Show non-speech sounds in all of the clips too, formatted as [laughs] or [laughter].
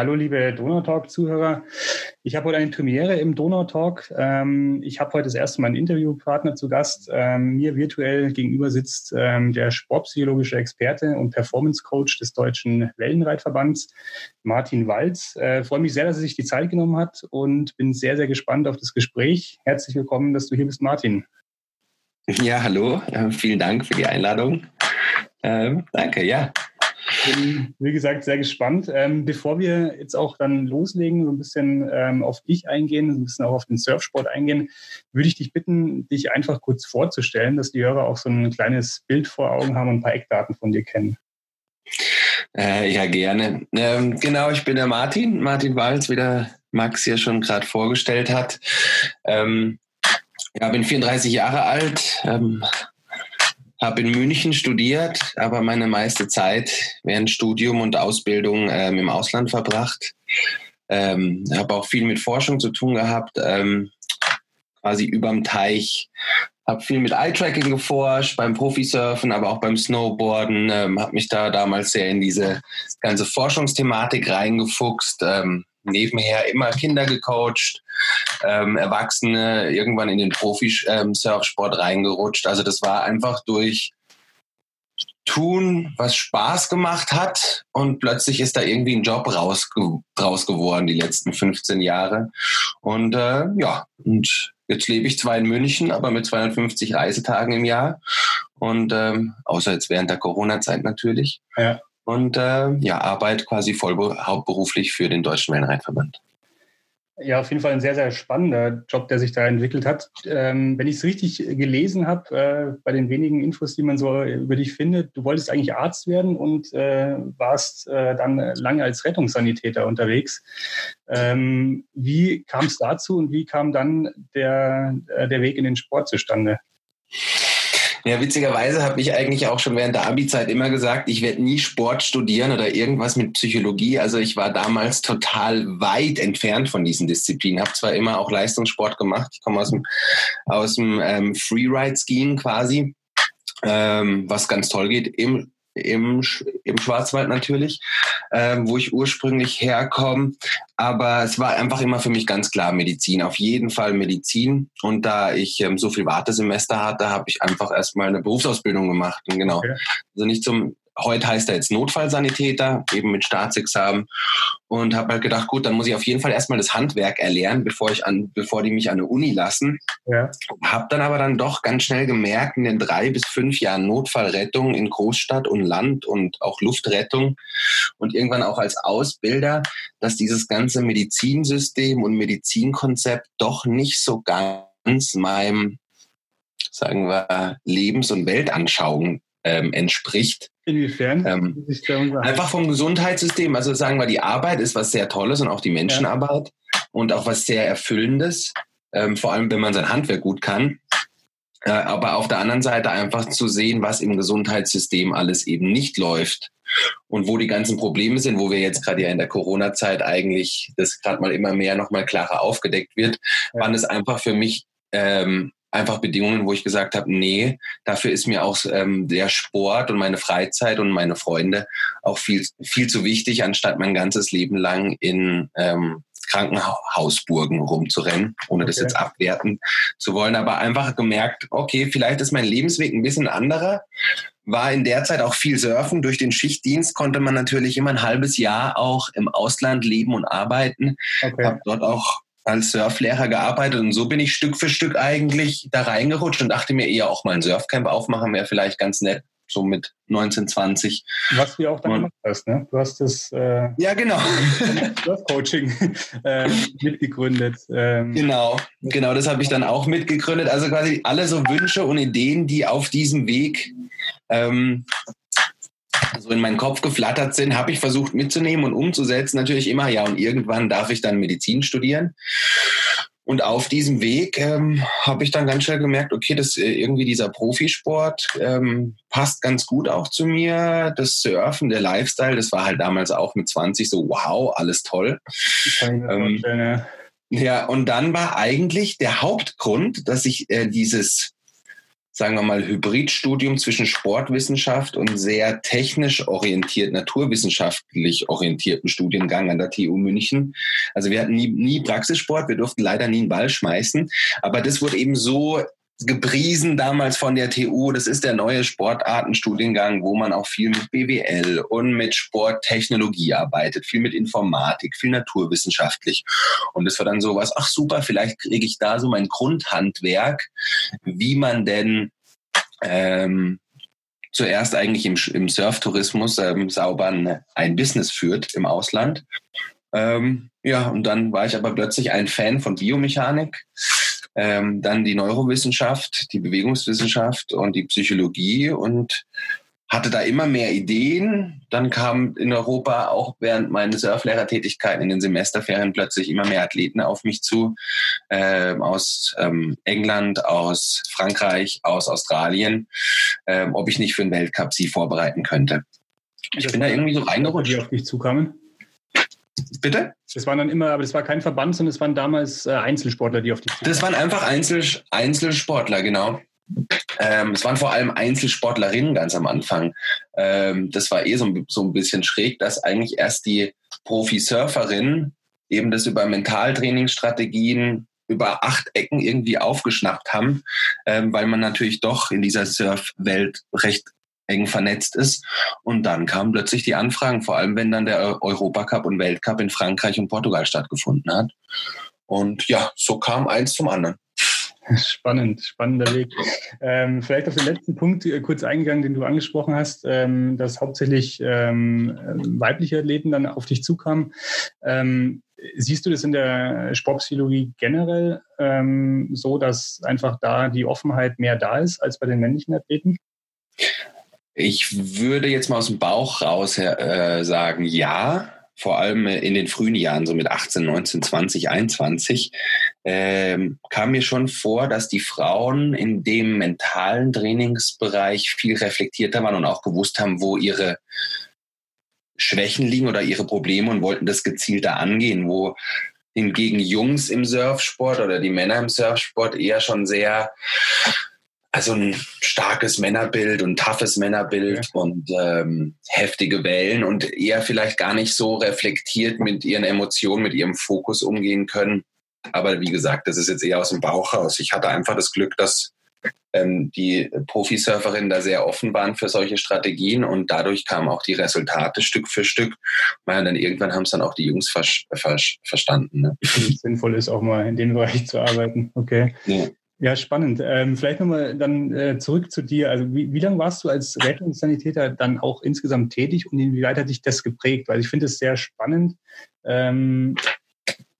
Hallo liebe Donautalk-Zuhörer. Ich habe heute eine Premiere im Donautalk. Ähm, ich habe heute das erste Mal einen Interviewpartner zu Gast. Ähm, mir virtuell gegenüber sitzt ähm, der sportpsychologische Experte und Performance-Coach des Deutschen Wellenreitverbands, Martin Walz. Äh, freue mich sehr, dass er sich die Zeit genommen hat und bin sehr, sehr gespannt auf das Gespräch. Herzlich willkommen, dass du hier bist, Martin. Ja, hallo. Äh, vielen Dank für die Einladung. Ähm, danke, ja bin, wie gesagt, sehr gespannt. Ähm, bevor wir jetzt auch dann loslegen, so ein bisschen ähm, auf dich eingehen, so ein bisschen auch auf den Surfsport eingehen, würde ich dich bitten, dich einfach kurz vorzustellen, dass die Hörer auch so ein kleines Bild vor Augen haben und ein paar Eckdaten von dir kennen. Äh, ja, gerne. Ähm, genau, ich bin der Martin, Martin Walz, wie der Max ja schon gerade vorgestellt hat. Ähm, ja, bin 34 Jahre alt, ähm, habe in München studiert, aber meine meiste Zeit während Studium und Ausbildung ähm, im Ausland verbracht. Ähm, habe auch viel mit Forschung zu tun gehabt, ähm, quasi überm Teich. Habe viel mit Eye-Tracking geforscht, beim Profisurfen, aber auch beim Snowboarden. Ähm, habe mich da damals sehr in diese ganze Forschungsthematik reingefuchst. Ähm, nebenher immer Kinder gecoacht, ähm, Erwachsene irgendwann in den Profi-Surfsport reingerutscht. Also das war einfach durch tun, was Spaß gemacht hat und plötzlich ist da irgendwie ein Job rausge draus geworden die letzten 15 Jahre. Und äh, ja, und jetzt lebe ich zwar in München, aber mit 250 Reisetagen im Jahr und ähm, außer jetzt während der Corona-Zeit natürlich. Ja und äh, ja, arbeite quasi voll hauptberuflich für den Deutschen Wellenreitverband. Ja, auf jeden Fall ein sehr, sehr spannender Job, der sich da entwickelt hat. Ähm, wenn ich es richtig gelesen habe, äh, bei den wenigen Infos, die man so über dich findet, du wolltest eigentlich Arzt werden und äh, warst äh, dann lange als Rettungssanitäter unterwegs. Ähm, wie kam es dazu und wie kam dann der, äh, der Weg in den Sport zustande? Ja, witzigerweise habe ich eigentlich auch schon während der Abi-Zeit immer gesagt, ich werde nie Sport studieren oder irgendwas mit Psychologie. Also ich war damals total weit entfernt von diesen Disziplinen. Habe zwar immer auch Leistungssport gemacht. Ich komme aus dem, aus dem ähm, Freeride-Skiing quasi, ähm, was ganz toll geht. Im im, im Schwarzwald natürlich, ähm, wo ich ursprünglich herkomme. Aber es war einfach immer für mich ganz klar Medizin, auf jeden Fall Medizin. Und da ich ähm, so viel Wartesemester hatte, habe ich einfach erstmal eine Berufsausbildung gemacht. Und genau. Okay. Also nicht zum heute heißt er jetzt Notfallsanitäter, eben mit Staatsexamen. Und habe halt gedacht, gut, dann muss ich auf jeden Fall erstmal das Handwerk erlernen, bevor ich an, bevor die mich an eine Uni lassen. Ja. Habe dann aber dann doch ganz schnell gemerkt, in den drei bis fünf Jahren Notfallrettung in Großstadt und Land und auch Luftrettung und irgendwann auch als Ausbilder, dass dieses ganze Medizinsystem und Medizinkonzept doch nicht so ganz meinem, sagen wir, Lebens- und Weltanschauung ähm, entspricht. Inwiefern? Ähm, einfach vom Gesundheitssystem. Also sagen wir, die Arbeit ist was sehr Tolles und auch die Menschenarbeit ja. und auch was sehr Erfüllendes. Ähm, vor allem, wenn man sein Handwerk gut kann. Äh, aber auf der anderen Seite einfach zu sehen, was im Gesundheitssystem alles eben nicht läuft und wo die ganzen Probleme sind, wo wir jetzt gerade ja in der Corona-Zeit eigentlich das gerade mal immer mehr nochmal klarer aufgedeckt wird, ja. waren es einfach für mich ähm, einfach Bedingungen, wo ich gesagt habe, nee, dafür ist mir auch ähm, der Sport und meine Freizeit und meine Freunde auch viel, viel zu wichtig, anstatt mein ganzes Leben lang in ähm, Krankenhausburgen rumzurennen, ohne okay. das jetzt abwerten zu wollen, aber einfach gemerkt, okay, vielleicht ist mein Lebensweg ein bisschen anderer. War in der Zeit auch viel surfen. Durch den Schichtdienst konnte man natürlich immer ein halbes Jahr auch im Ausland leben und arbeiten. Okay. Habe dort auch als Surflehrer gearbeitet und so bin ich Stück für Stück eigentlich da reingerutscht und dachte mir eher auch mal ein Surfcamp aufmachen wäre vielleicht ganz nett, so mit 1920. Was du ja auch dann gemacht hast, ne? Du hast das äh, ja genau [laughs] Surfcoaching äh, mitgegründet. Ähm. Genau, genau, das habe ich dann auch mitgegründet. Also quasi alle so Wünsche und Ideen, die auf diesem Weg ähm, so in meinen Kopf geflattert sind, habe ich versucht mitzunehmen und umzusetzen. Natürlich immer, ja, und irgendwann darf ich dann Medizin studieren. Und auf diesem Weg ähm, habe ich dann ganz schnell gemerkt, okay, das äh, irgendwie dieser Profisport ähm, passt ganz gut auch zu mir. Das Surfen, der Lifestyle, das war halt damals auch mit 20 so, wow, alles toll. Ähm, ja. ja, und dann war eigentlich der Hauptgrund, dass ich äh, dieses sagen wir mal, Hybridstudium zwischen Sportwissenschaft und sehr technisch orientiert, naturwissenschaftlich orientierten Studiengang an der TU München. Also wir hatten nie, nie Praxissport, wir durften leider nie einen Ball schmeißen, aber das wurde eben so gepriesen damals von der TU. Das ist der neue Sportartenstudiengang, wo man auch viel mit BWL und mit Sporttechnologie arbeitet, viel mit Informatik, viel naturwissenschaftlich. Und das war dann so was, ach super, vielleicht kriege ich da so mein Grundhandwerk, wie man denn ähm, zuerst eigentlich im, im Surftourismus ähm, sauber ein Business führt im Ausland. Ähm, ja, und dann war ich aber plötzlich ein Fan von Biomechanik ähm, dann die Neurowissenschaft, die Bewegungswissenschaft und die Psychologie und hatte da immer mehr Ideen. Dann kamen in Europa auch während meiner Surflehrertätigkeiten in den Semesterferien plötzlich immer mehr Athleten auf mich zu, äh, aus ähm, England, aus Frankreich, aus Australien, äh, ob ich nicht für den Weltcup sie vorbereiten könnte. Ich das bin da irgendwie so reingerutscht. Die auf dich zukamen? Bitte? Das waren dann immer, aber das war kein Verband, sondern es waren damals äh, Einzelsportler, die auf die. Das waren einfach Einzel, Einzelsportler, genau. Ähm, es waren vor allem Einzelsportlerinnen ganz am Anfang. Ähm, das war eh so, so ein bisschen schräg, dass eigentlich erst die Profi-Surferinnen eben das über Mentaltrainingsstrategien über acht Ecken irgendwie aufgeschnappt haben, ähm, weil man natürlich doch in dieser Surfwelt recht eng vernetzt ist. Und dann kamen plötzlich die Anfragen, vor allem wenn dann der Europacup und Weltcup in Frankreich und Portugal stattgefunden hat. Und ja, so kam eins zum anderen. Spannend, spannender Weg. Ähm, vielleicht auf den letzten Punkt äh, kurz eingegangen, den du angesprochen hast, ähm, dass hauptsächlich ähm, weibliche Athleten dann auf dich zukamen. Ähm, siehst du das in der Sportpsychologie generell ähm, so, dass einfach da die Offenheit mehr da ist als bei den männlichen Athleten? Ich würde jetzt mal aus dem Bauch raus äh, sagen, ja. Vor allem in den frühen Jahren, so mit 18, 19, 20, 21, ähm, kam mir schon vor, dass die Frauen in dem mentalen Trainingsbereich viel reflektierter waren und auch gewusst haben, wo ihre Schwächen liegen oder ihre Probleme und wollten das gezielter angehen, wo hingegen Jungs im Surfsport oder die Männer im Surfsport eher schon sehr also ein starkes Männerbild und toughes Männerbild ja. und ähm, heftige Wellen und eher vielleicht gar nicht so reflektiert mit ihren Emotionen, mit ihrem Fokus umgehen können. Aber wie gesagt, das ist jetzt eher aus dem Bauch raus. Ich hatte einfach das Glück, dass ähm, die Profisurferinnen da sehr offen waren für solche Strategien und dadurch kamen auch die Resultate Stück für Stück. Und dann irgendwann haben es dann auch die Jungs ver ver verstanden. Ne? Sinnvoll ist auch mal in dem Bereich zu arbeiten. Okay. Ja. Ja, spannend. Ähm, vielleicht nochmal dann äh, zurück zu dir. Also wie, wie lange warst du als Rettungssanitäter dann auch insgesamt tätig und inwieweit hat dich das geprägt? Weil ich finde es sehr spannend. Ähm,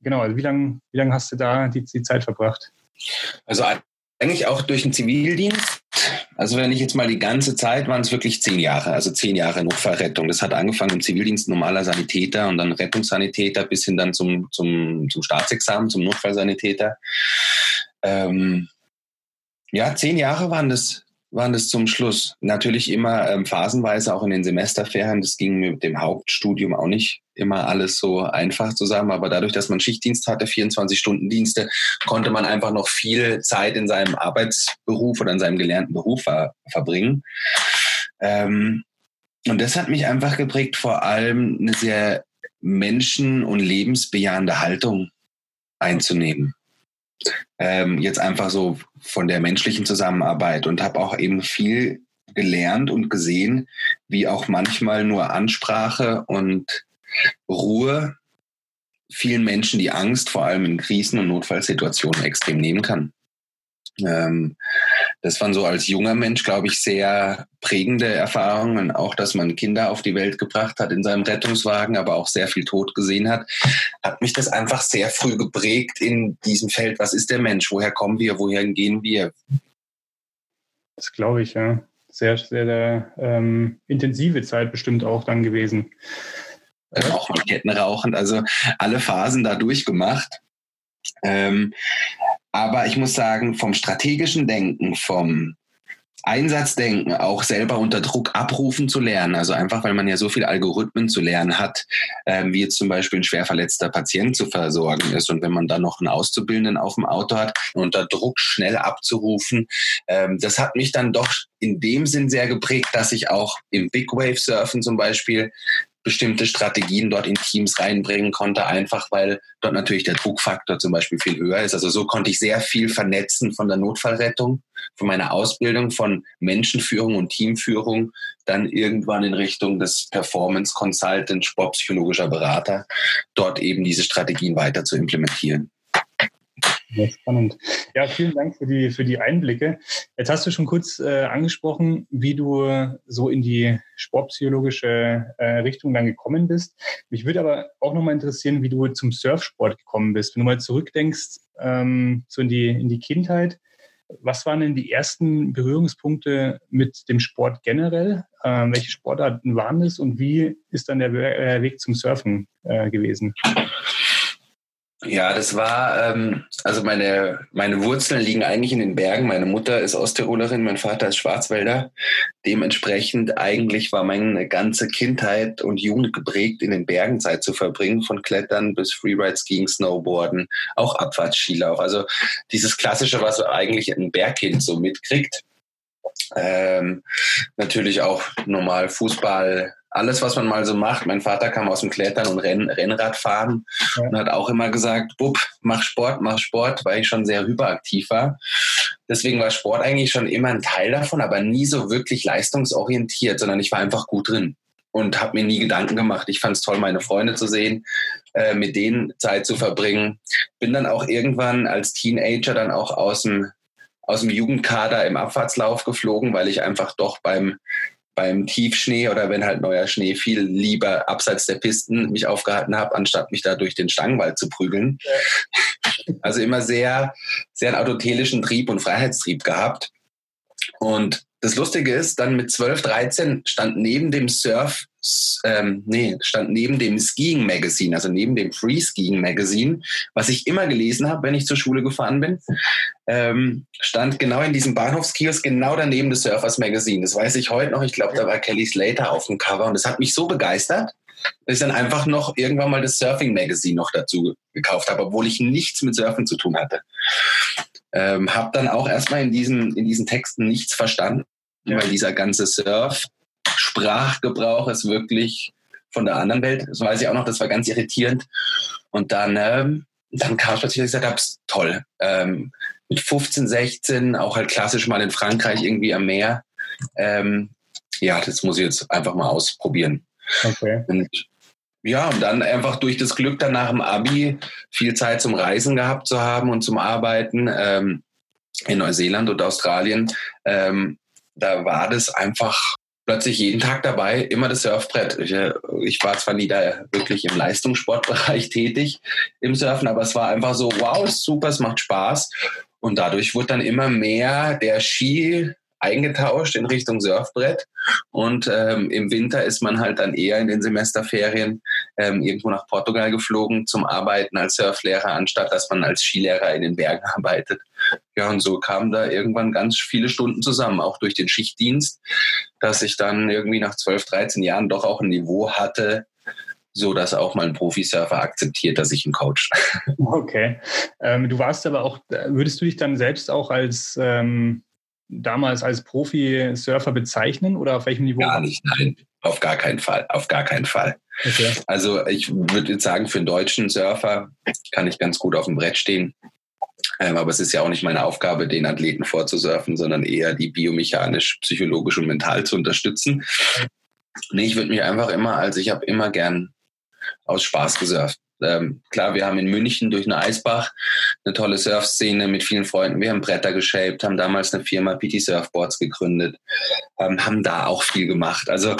genau, also wie lange wie lang hast du da die, die Zeit verbracht? Also eigentlich auch durch den Zivildienst. Also wenn ich jetzt mal die ganze Zeit, waren es wirklich zehn Jahre, also zehn Jahre Notfallrettung. Das hat angefangen im Zivildienst normaler Sanitäter und dann Rettungssanitäter bis hin dann zum, zum, zum Staatsexamen, zum Notfallsanitäter. Ähm, ja, zehn Jahre waren das, waren das zum Schluss. Natürlich immer ähm, phasenweise auch in den Semesterferien. Das ging mit dem Hauptstudium auch nicht immer alles so einfach zusammen. Aber dadurch, dass man Schichtdienst hatte, 24-Stunden-Dienste, konnte man einfach noch viel Zeit in seinem Arbeitsberuf oder in seinem gelernten Beruf ver verbringen. Ähm, und das hat mich einfach geprägt, vor allem eine sehr menschen- und lebensbejahende Haltung einzunehmen ähm, jetzt einfach so von der menschlichen Zusammenarbeit und habe auch eben viel gelernt und gesehen, wie auch manchmal nur Ansprache und Ruhe vielen Menschen die Angst vor allem in Krisen- und Notfallsituationen extrem nehmen kann. Ähm, das waren so als junger Mensch, glaube ich, sehr prägende Erfahrungen. Auch, dass man Kinder auf die Welt gebracht hat in seinem Rettungswagen, aber auch sehr viel Tod gesehen hat, hat mich das einfach sehr früh geprägt in diesem Feld. Was ist der Mensch? Woher kommen wir? Wohin gehen wir? Das glaube ich, ja. Sehr, sehr, sehr ähm, intensive Zeit bestimmt auch dann gewesen. Also auch mit Ketten rauchend, also alle Phasen da durchgemacht. Ähm, aber ich muss sagen, vom strategischen Denken, vom Einsatzdenken auch selber unter Druck abrufen zu lernen. Also einfach, weil man ja so viele Algorithmen zu lernen hat, ähm, wie jetzt zum Beispiel ein schwer verletzter Patient zu versorgen ist. Und wenn man dann noch einen Auszubildenden auf dem Auto hat, unter Druck schnell abzurufen, ähm, das hat mich dann doch in dem Sinn sehr geprägt, dass ich auch im Big Wave Surfen zum Beispiel bestimmte Strategien dort in Teams reinbringen konnte, einfach weil dort natürlich der Druckfaktor zum Beispiel viel höher ist. Also so konnte ich sehr viel vernetzen von der Notfallrettung, von meiner Ausbildung, von Menschenführung und Teamführung, dann irgendwann in Richtung des Performance Consultant, sportpsychologischer Berater, dort eben diese Strategien weiter zu implementieren. Ja, spannend. Ja, vielen Dank für die, für die Einblicke. Jetzt hast du schon kurz äh, angesprochen, wie du so in die sportpsychologische äh, Richtung dann gekommen bist. Mich würde aber auch nochmal interessieren, wie du zum Surfsport gekommen bist. Wenn du mal zurückdenkst, ähm, so in die, in die Kindheit, was waren denn die ersten Berührungspunkte mit dem Sport generell? Ähm, welche Sportarten waren es und wie ist dann der äh, Weg zum Surfen äh, gewesen? Ja, das war, ähm, also meine, meine Wurzeln liegen eigentlich in den Bergen. Meine Mutter ist Osttirolerin, mein Vater ist Schwarzwälder. Dementsprechend eigentlich war meine ganze Kindheit und Jugend geprägt, in den Bergen Zeit zu verbringen, von Klettern bis Freeride, Skiing, Snowboarden, auch Abfahrtsskilauf. Also dieses Klassische, was eigentlich ein Bergkind so mitkriegt. Ähm, natürlich auch normal Fußball, alles, was man mal so macht. Mein Vater kam aus dem Klettern und Renn Rennradfahren ja. und hat auch immer gesagt, Bub, mach Sport, mach Sport, weil ich schon sehr hyperaktiv war. Deswegen war Sport eigentlich schon immer ein Teil davon, aber nie so wirklich leistungsorientiert, sondern ich war einfach gut drin und habe mir nie Gedanken gemacht. Ich fand es toll, meine Freunde zu sehen, äh, mit denen Zeit zu verbringen. Bin dann auch irgendwann als Teenager dann auch aus dem aus dem Jugendkader im Abfahrtslauf geflogen, weil ich einfach doch beim beim Tiefschnee oder wenn halt neuer Schnee fiel, lieber abseits der Pisten mich aufgehalten habe, anstatt mich da durch den Stangenwald zu prügeln. Ja. Also immer sehr, sehr einen autotelischen Trieb und Freiheitstrieb gehabt. Und das Lustige ist, dann mit 12, 13 stand neben dem Surf, ähm, nee, stand neben dem Skiing Magazine, also neben dem Free Skiing Magazine, was ich immer gelesen habe, wenn ich zur Schule gefahren bin, ähm, stand genau in diesem Bahnhofskiosk genau daneben des Surfers Magazine. Das weiß ich heute noch. Ich glaube, da war Kelly Slater auf dem Cover und das hat mich so begeistert, dass ich dann einfach noch irgendwann mal das Surfing Magazine noch dazu gekauft habe, obwohl ich nichts mit Surfen zu tun hatte. Ähm, habe dann auch erstmal in diesen, in diesen Texten nichts verstanden, ja. weil dieser ganze Surf-Sprachgebrauch ist wirklich von der anderen Welt. Das weiß ich auch noch, das war ganz irritierend. Und dann, ähm, dann kam es plötzlich, dass ich gesagt habe, toll. Ähm, mit 15, 16, auch halt klassisch mal in Frankreich irgendwie am Meer. Ähm, ja, das muss ich jetzt einfach mal ausprobieren. Okay. Und ja, und dann einfach durch das Glück dann nach dem Abi viel Zeit zum Reisen gehabt zu haben und zum Arbeiten ähm, in Neuseeland und Australien, ähm, da war das einfach plötzlich jeden Tag dabei, immer das Surfbrett. Ich, äh, ich, war zwar nie da wirklich im Leistungssportbereich [laughs] tätig im Surfen, aber es war einfach so, wow, super, es macht Spaß. Und dadurch wurde dann immer mehr der Ski eingetauscht in Richtung Surfbrett. Und ähm, im Winter ist man halt dann eher in den Semesterferien ähm, irgendwo nach Portugal geflogen zum Arbeiten als Surflehrer, anstatt dass man als Skilehrer in den Bergen [laughs] arbeitet. Ja, und so kamen da irgendwann ganz viele Stunden zusammen, auch durch den Schichtdienst, dass ich dann irgendwie nach 12, 13 Jahren doch auch ein Niveau hatte, so dass auch mal Profisurfer akzeptiert, dass ich ihn coach. [laughs] Okay. Ähm, du warst aber auch, würdest du dich dann selbst auch als ähm, damals als Profi-Surfer bezeichnen oder auf welchem Niveau? Gar nicht, nein. Auf gar keinen Fall. Auf gar keinen Fall. Okay. Also ich würde jetzt sagen, für einen deutschen Surfer kann ich ganz gut auf dem Brett stehen. Ähm, aber es ist ja auch nicht meine Aufgabe, den Athleten vorzusurfen, sondern eher die biomechanisch, psychologisch und mental zu unterstützen. Nee, ich würde mich einfach immer, also ich habe immer gern aus Spaß gesurft. Ähm, klar, wir haben in München durch eine Eisbach eine tolle Surfszene mit vielen Freunden. Wir haben Bretter geshaped, haben damals eine Firma PT Surfboards gegründet, ähm, haben da auch viel gemacht. Also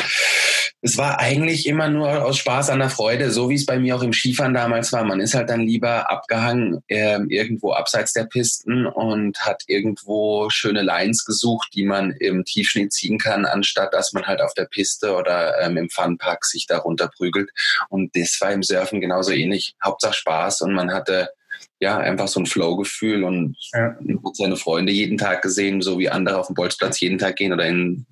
es war eigentlich immer nur aus Spaß an der Freude, so wie es bei mir auch im Skifahren damals war. Man ist halt dann lieber abgehangen äh, irgendwo abseits der Pisten und hat irgendwo schöne Lines gesucht, die man im Tiefschnee ziehen kann, anstatt dass man halt auf der Piste oder ähm, im Funpark sich darunter prügelt. Und das war im Surfen genauso ähnlich. Hauptsache Spaß und man hatte ja, einfach so ein Flow-Gefühl und ja. seine Freunde jeden Tag gesehen, so wie andere auf dem Bolzplatz jeden Tag gehen oder in,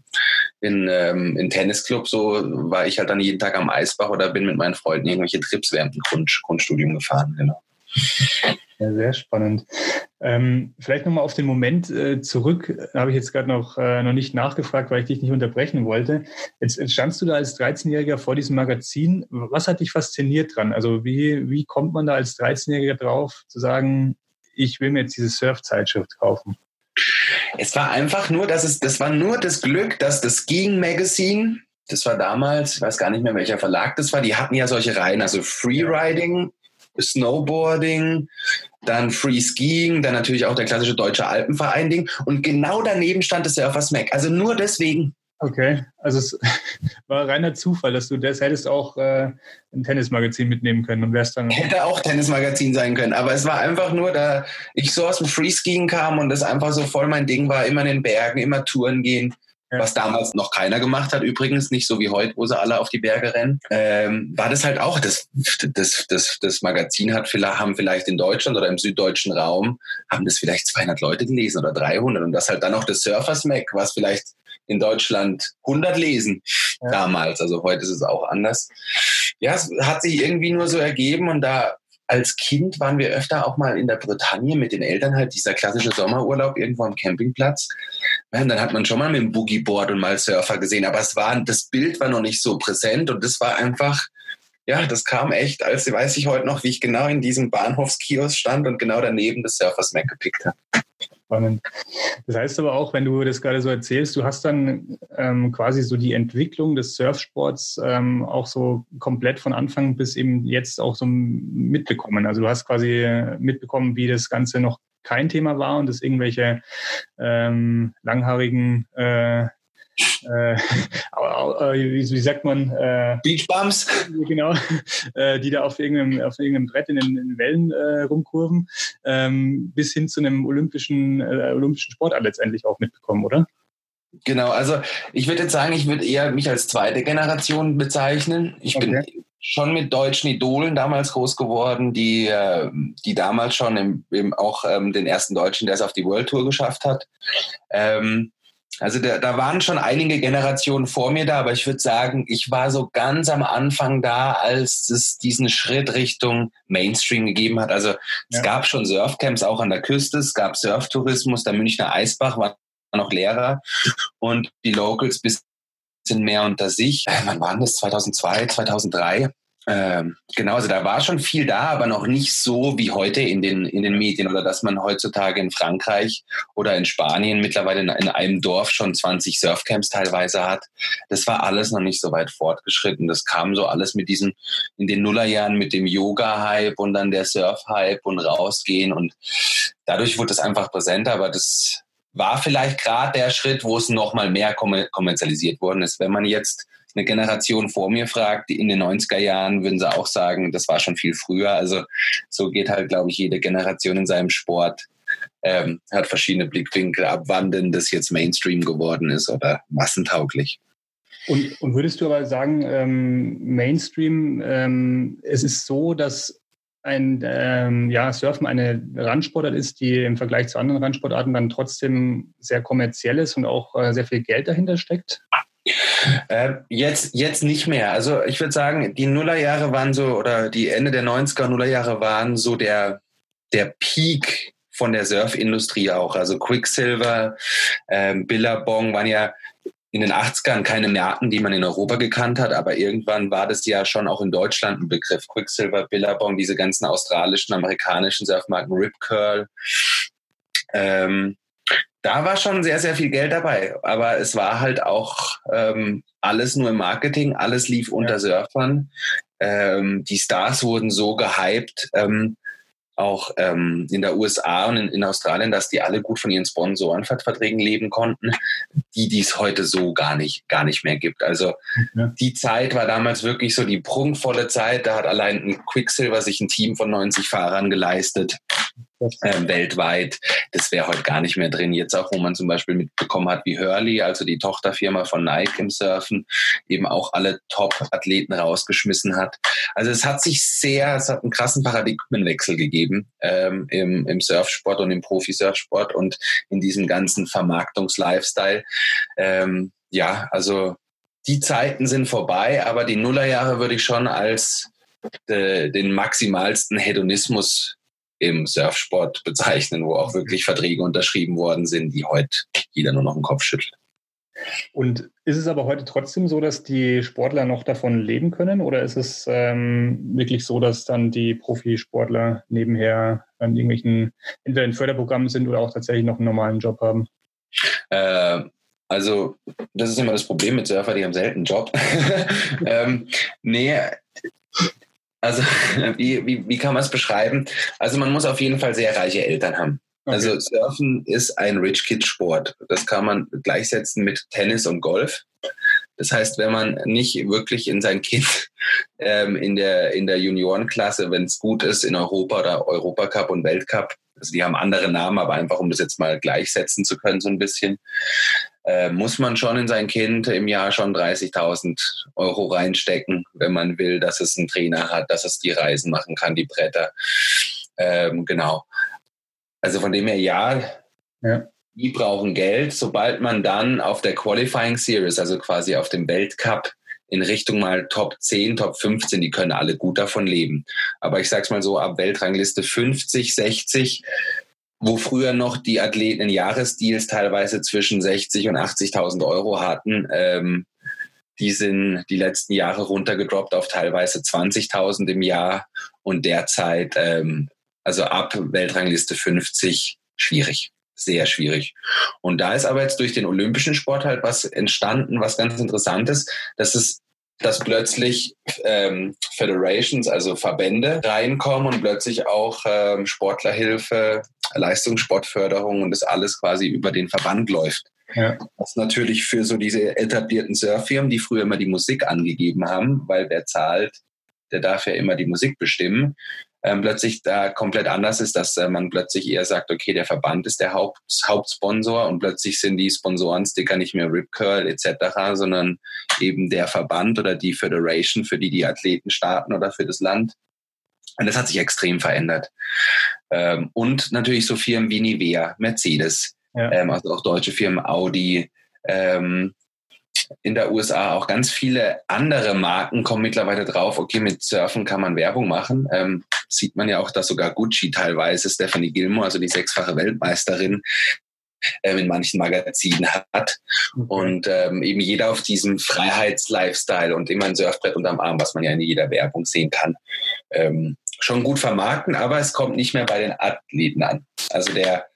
in, ähm, in Tennisclub, so war ich halt dann jeden Tag am Eisbach oder bin mit meinen Freunden irgendwelche Trips während dem Grund, Grundstudium gefahren, genau. Ja, sehr spannend. Ähm, vielleicht nochmal auf den Moment äh, zurück. Habe ich jetzt gerade noch, äh, noch nicht nachgefragt, weil ich dich nicht unterbrechen wollte. Jetzt, standst du da als 13-Jähriger vor diesem Magazin. Was hat dich fasziniert dran? Also wie, wie kommt man da als 13-Jähriger drauf, zu sagen, ich will mir jetzt diese Surf-Zeitschrift kaufen? Es war einfach nur, dass es, das war nur das Glück, dass das Skiing Magazine, das war damals, ich weiß gar nicht mehr welcher Verlag das war, die hatten ja solche Reihen, also Freeriding, Snowboarding, dann Free Skiing, dann natürlich auch der klassische deutsche Alpenverein-Ding. Und genau daneben stand das Surfers Mac. Also nur deswegen. Okay, also es [laughs] war reiner Zufall, dass du das hättest auch äh, ein Tennismagazin mitnehmen können und wärst dann. Hätte auch Tennismagazin sein können, aber es war einfach nur, da ich so aus dem Freeskiing kam und das einfach so voll mein Ding war, immer in den Bergen, immer Touren gehen. Ja. Was damals noch keiner gemacht hat, übrigens nicht so wie heute, wo sie alle auf die Berge rennen, ähm, war das halt auch, das, das, das, das Magazin hat vielleicht, haben vielleicht in Deutschland oder im süddeutschen Raum, haben das vielleicht 200 Leute gelesen oder 300 und das halt dann auch das Surfers Mac, was vielleicht in Deutschland 100 lesen ja. damals, also heute ist es auch anders. Ja, es hat sich irgendwie nur so ergeben und da als Kind waren wir öfter auch mal in der Bretagne mit den Eltern halt dieser klassische Sommerurlaub irgendwo am Campingplatz. Ja, dann hat man schon mal mit dem Boogieboard und mal Surfer gesehen, aber es war, das Bild war noch nicht so präsent und das war einfach, ja, das kam echt, als weiß ich heute noch, wie ich genau in diesem Bahnhofskiosk stand und genau daneben das Surfers Mac gepickt habe. Spannend. Das heißt aber auch, wenn du das gerade so erzählst, du hast dann ähm, quasi so die Entwicklung des Surfsports ähm, auch so komplett von Anfang bis eben jetzt auch so mitbekommen. Also du hast quasi mitbekommen, wie das Ganze noch kein Thema war und es irgendwelche ähm, langhaarigen äh, äh, [laughs] äh, wie, wie, sagt man? Äh, Beachbums. [laughs] Genau, äh, die da auf irgendeinem, auf irgendeinem Brett in den, in den Wellen äh, rumkurven, ähm, bis hin zu einem olympischen, äh, olympischen Sportart letztendlich auch mitbekommen, oder? Genau, also ich würde jetzt sagen, ich würde eher mich als zweite Generation bezeichnen. Ich okay. bin schon mit deutschen Idolen damals groß geworden, die, äh, die damals schon im, im auch ähm, den ersten Deutschen, der es auf die World Tour geschafft hat. Ähm, also da, da waren schon einige Generationen vor mir da, aber ich würde sagen, ich war so ganz am Anfang da, als es diesen Schritt Richtung Mainstream gegeben hat. Also ja. es gab schon Surfcamps auch an der Küste, es gab Surftourismus, der Münchner Eisbach war noch Lehrer und die Locals bisschen mehr unter sich. Äh, wann waren das? 2002, 2003? Ähm, genau, also da war schon viel da, aber noch nicht so wie heute in den, in den Medien oder dass man heutzutage in Frankreich oder in Spanien mittlerweile in, in einem Dorf schon 20 Surfcamps teilweise hat. Das war alles noch nicht so weit fortgeschritten. Das kam so alles mit diesem, in den Nullerjahren mit dem Yoga-Hype und dann der Surf-Hype und rausgehen und dadurch wurde es einfach präsenter, aber das war vielleicht gerade der Schritt, wo es nochmal mehr kommerzialisiert worden ist. Wenn man jetzt eine Generation vor mir fragt, in den 90er Jahren, würden sie auch sagen, das war schon viel früher. Also so geht halt, glaube ich, jede Generation in seinem Sport. Ähm, hat verschiedene Blickwinkel, ab wann denn das jetzt Mainstream geworden ist oder massentauglich. Und, und würdest du aber sagen, ähm, Mainstream, ähm, es ist so, dass ein ähm, ja, Surfen eine Randsportart ist, die im Vergleich zu anderen Randsportarten dann trotzdem sehr kommerziell ist und auch äh, sehr viel Geld dahinter steckt? Äh, jetzt, jetzt nicht mehr. Also ich würde sagen, die Nullerjahre waren so, oder die Ende der 90er Nullerjahre waren so der, der Peak von der Surfindustrie auch. Also Quicksilver, ähm, Billabong waren ja in den 80ern keine Marken, die man in Europa gekannt hat, aber irgendwann war das ja schon auch in Deutschland ein Begriff. Quicksilver, Billabong, diese ganzen australischen, amerikanischen Surfmarken, Rip Curl. Ähm, da war schon sehr, sehr viel Geld dabei. Aber es war halt auch ähm, alles nur im Marketing, alles lief unter Surfern. Ähm, die Stars wurden so gehypt, ähm, auch ähm, in der USA und in, in, Australien, dass die alle gut von ihren Sponsorenverträgen leben konnten, die dies heute so gar nicht, gar nicht mehr gibt. Also ja. die Zeit war damals wirklich so die prunkvolle Zeit. Da hat allein ein Quicksilver sich ein Team von 90 Fahrern geleistet. Ähm, weltweit. Das wäre heute gar nicht mehr drin. Jetzt auch, wo man zum Beispiel mitbekommen hat, wie Hurley, also die Tochterfirma von Nike im Surfen, eben auch alle Top-Athleten rausgeschmissen hat. Also es hat sich sehr, es hat einen krassen Paradigmenwechsel gegeben ähm, im, im Surfsport und im Profisurfsport und in diesem ganzen Vermarktungs-Lifestyle. Ähm, ja, also die Zeiten sind vorbei, aber die Nullerjahre würde ich schon als de, den maximalsten Hedonismus im Surfsport bezeichnen, wo auch wirklich Verträge unterschrieben worden sind, die heute jeder nur noch den Kopf schüttelt. Und ist es aber heute trotzdem so, dass die Sportler noch davon leben können? Oder ist es ähm, wirklich so, dass dann die Profisportler nebenher an irgendwelchen, entweder in Förderprogrammen sind oder auch tatsächlich noch einen normalen Job haben? Äh, also, das ist immer das Problem mit Surfer, die haben selten einen Job. [laughs] ähm, nee, also, [laughs] wie, wie, wie kann man es beschreiben? Also, man muss auf jeden Fall sehr reiche Eltern haben. Okay. Also, Surfen ist ein Rich Kid Sport. Das kann man gleichsetzen mit Tennis und Golf. Das heißt, wenn man nicht wirklich in sein Kind [laughs] ähm, in der, in der Juniorenklasse, wenn es gut ist, in Europa oder Europacup und Weltcup, also die haben andere Namen, aber einfach um das jetzt mal gleichsetzen zu können, so ein bisschen, äh, muss man schon in sein Kind im Jahr schon 30.000 Euro reinstecken, wenn man will, dass es einen Trainer hat, dass es die Reisen machen kann, die Bretter. Ähm, genau. Also von dem her, ja, ja, die brauchen Geld. Sobald man dann auf der Qualifying Series, also quasi auf dem Weltcup, in Richtung mal Top 10, Top 15, die können alle gut davon leben. Aber ich sag's mal so, ab Weltrangliste 50, 60 wo früher noch die Athleten in Jahresdeals teilweise zwischen 60 und 80.000 Euro hatten, ähm, die sind die letzten Jahre runtergedroppt auf teilweise 20.000 im Jahr und derzeit, ähm, also ab Weltrangliste 50, schwierig. Sehr schwierig. Und da ist aber jetzt durch den olympischen Sport halt was entstanden, was ganz interessant ist, dass es dass plötzlich ähm, Federations, also Verbände, reinkommen und plötzlich auch ähm, Sportlerhilfe, Leistungssportförderung und das alles quasi über den Verband läuft. Ja. Was natürlich für so diese etablierten Surffirmen, die früher immer die Musik angegeben haben, weil wer zahlt, der darf ja immer die Musik bestimmen, ähm, plötzlich da komplett anders ist, dass äh, man plötzlich eher sagt, okay, der Verband ist der Haupt, Hauptsponsor und plötzlich sind die Sponsorensticker nicht mehr Rip Curl etc., sondern eben der Verband oder die Federation, für die die Athleten starten oder für das Land. Und das hat sich extrem verändert. Ähm, und natürlich so Firmen wie Nivea, Mercedes, ja. ähm, also auch deutsche Firmen, Audi, ähm, in der USA auch ganz viele andere Marken kommen mittlerweile drauf, okay, mit Surfen kann man Werbung machen. Ähm, sieht man ja auch, dass sogar Gucci teilweise Stephanie Gilmore, also die sechsfache Weltmeisterin, ähm, in manchen Magazinen hat. Und ähm, eben jeder auf diesem Freiheits-Lifestyle und immer ein Surfbrett unterm Arm, was man ja in jeder Werbung sehen kann, ähm, schon gut vermarkten, aber es kommt nicht mehr bei den Athleten an. Also der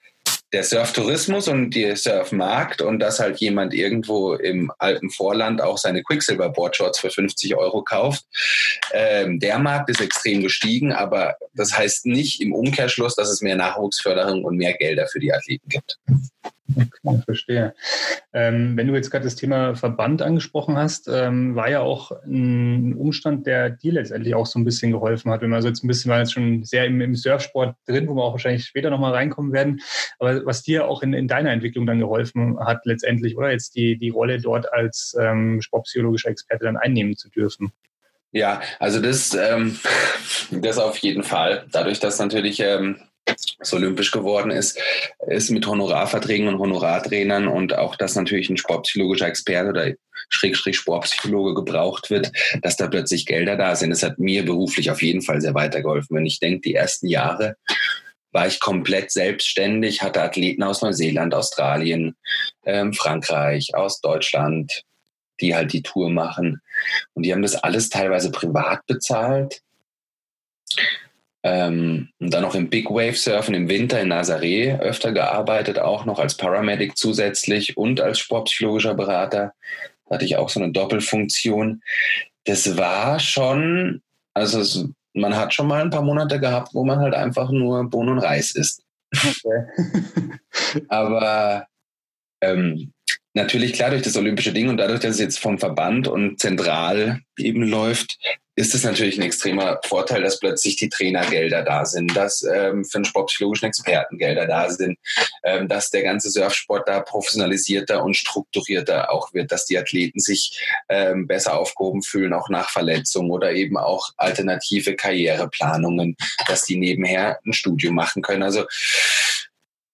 der Surftourismus und der Surfmarkt und dass halt jemand irgendwo im alten Vorland auch seine Quicksilver Boardshorts für 50 Euro kauft. Ähm, der Markt ist extrem gestiegen, aber das heißt nicht im Umkehrschluss, dass es mehr Nachwuchsförderung und mehr Gelder für die Athleten gibt. Okay, verstehe. Ähm, wenn du jetzt gerade das Thema Verband angesprochen hast, ähm, war ja auch ein Umstand, der dir letztendlich auch so ein bisschen geholfen hat. Wenn man also jetzt ein bisschen, war jetzt schon sehr im, im Surfsport drin, wo wir auch wahrscheinlich später nochmal reinkommen werden, aber was dir auch in, in, deiner Entwicklung dann geholfen hat letztendlich, oder jetzt die, die Rolle dort als ähm, sportpsychologischer Experte dann einnehmen zu dürfen. Ja, also das, ähm, [laughs] das auf jeden Fall. Dadurch, dass natürlich ähm, so olympisch geworden ist, ist mit Honorarverträgen und Honorartrainern und auch, dass natürlich ein sportpsychologischer Experte oder Schrägstrich Sportpsychologe gebraucht wird, dass da plötzlich Gelder da sind. Das hat mir beruflich auf jeden Fall sehr weitergeholfen. Wenn ich denke, die ersten Jahre war ich komplett selbstständig, hatte Athleten aus Neuseeland, Australien, ähm, Frankreich, aus Deutschland, die halt die Tour machen. Und die haben das alles teilweise privat bezahlt. Ähm, und dann noch im Big Wave Surfen im Winter in Nazaré öfter gearbeitet, auch noch als Paramedic zusätzlich und als sportpsychologischer Berater. Da hatte ich auch so eine Doppelfunktion. Das war schon, also es, man hat schon mal ein paar Monate gehabt, wo man halt einfach nur Bohnen und Reis isst. Okay. [laughs] Aber ähm, natürlich klar durch das olympische Ding und dadurch, dass es jetzt vom Verband und zentral eben läuft, ist es natürlich ein extremer Vorteil, dass plötzlich die Trainergelder da sind, dass ähm, für den sportpsychologischen Expertengelder da sind, ähm, dass der ganze Surfsport da professionalisierter und strukturierter auch wird, dass die Athleten sich ähm, besser aufgehoben fühlen, auch nach Verletzungen oder eben auch alternative Karriereplanungen, dass die nebenher ein Studium machen können. Also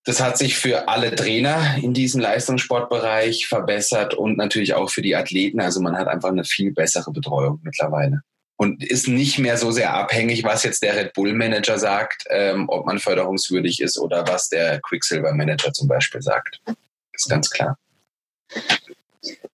das hat sich für alle Trainer in diesem Leistungssportbereich verbessert und natürlich auch für die Athleten. Also man hat einfach eine viel bessere Betreuung mittlerweile und ist nicht mehr so sehr abhängig, was jetzt der Red Bull Manager sagt, ähm, ob man förderungswürdig ist oder was der Quicksilver Manager zum Beispiel sagt. Das ist ganz klar.